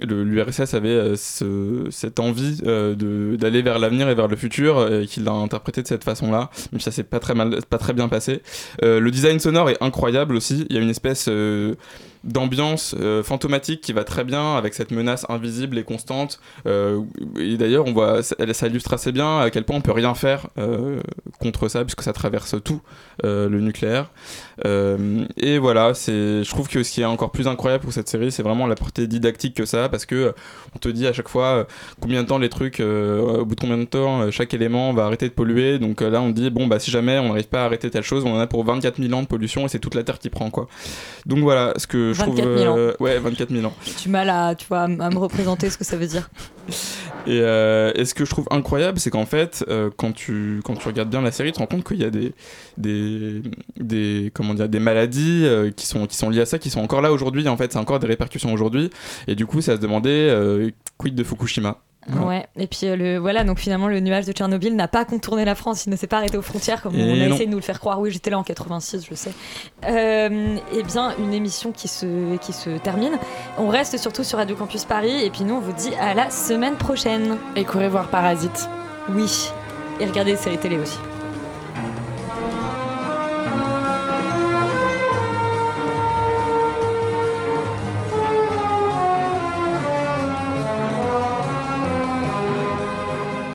l'URSS avait euh, ce- cette envie euh, d'aller vers l'avenir et vers le futur euh, et qu'il l'a interprété de cette façon-là, même si ça s'est pas très mal, pas très bien passé. Le design sonore est incroyable aussi. Il y a une espèce d'ambiance euh, fantomatique qui va très bien avec cette menace invisible et constante. Euh, et d'ailleurs, on voit, ça, illustre assez bien à quel point on peut rien faire euh, contre ça puisque ça traverse tout le nucléaire. Et voilà, c'est, je trouve que ce qui est encore plus incroyable pour cette série, c'est vraiment la portée didactique que ça, parce que on te dit à chaque fois combien de temps les trucs, au bout de combien de temps chaque élément va arrêter de polluer. Donc là, on dit bon bah si jamais on n'arrive pas à arrêter telle chose, on en a pour 24 000 ans de pollution et c'est toute la terre qui prend quoi. Donc voilà, ce que je trouve, 24 000 ans. euh, ouais 24 000 ans. J'ai du mal à, tu vois, à me représenter ce que ça veut dire. Et, euh, et ce que je trouve incroyable, c'est qu'en fait, euh, quand, tu, quand tu regardes bien la série, tu te rends compte qu'il y a des, des, des, comment dire, des maladies qui, sont, qui sont liées à ça, qui sont encore là aujourd'hui. En fait, c'est encore des répercussions aujourd'hui. Et du coup, ça se demandait quid de Fukushima? Ouais, et puis euh, le, voilà, donc finalement le nuage de Tchernobyl n'a pas contourné la France, il ne s'est pas arrêté aux frontières comme Et on a non. essayé de nous le faire croire. Oui, j'étais là en 86, je sais. Euh, eh bien, une émission qui se, qui se termine. On reste surtout sur Radio Campus Paris, et puis nous on vous dit à la semaine prochaine. Et courez voir Parasite. Oui, et regardez des séries télé aussi.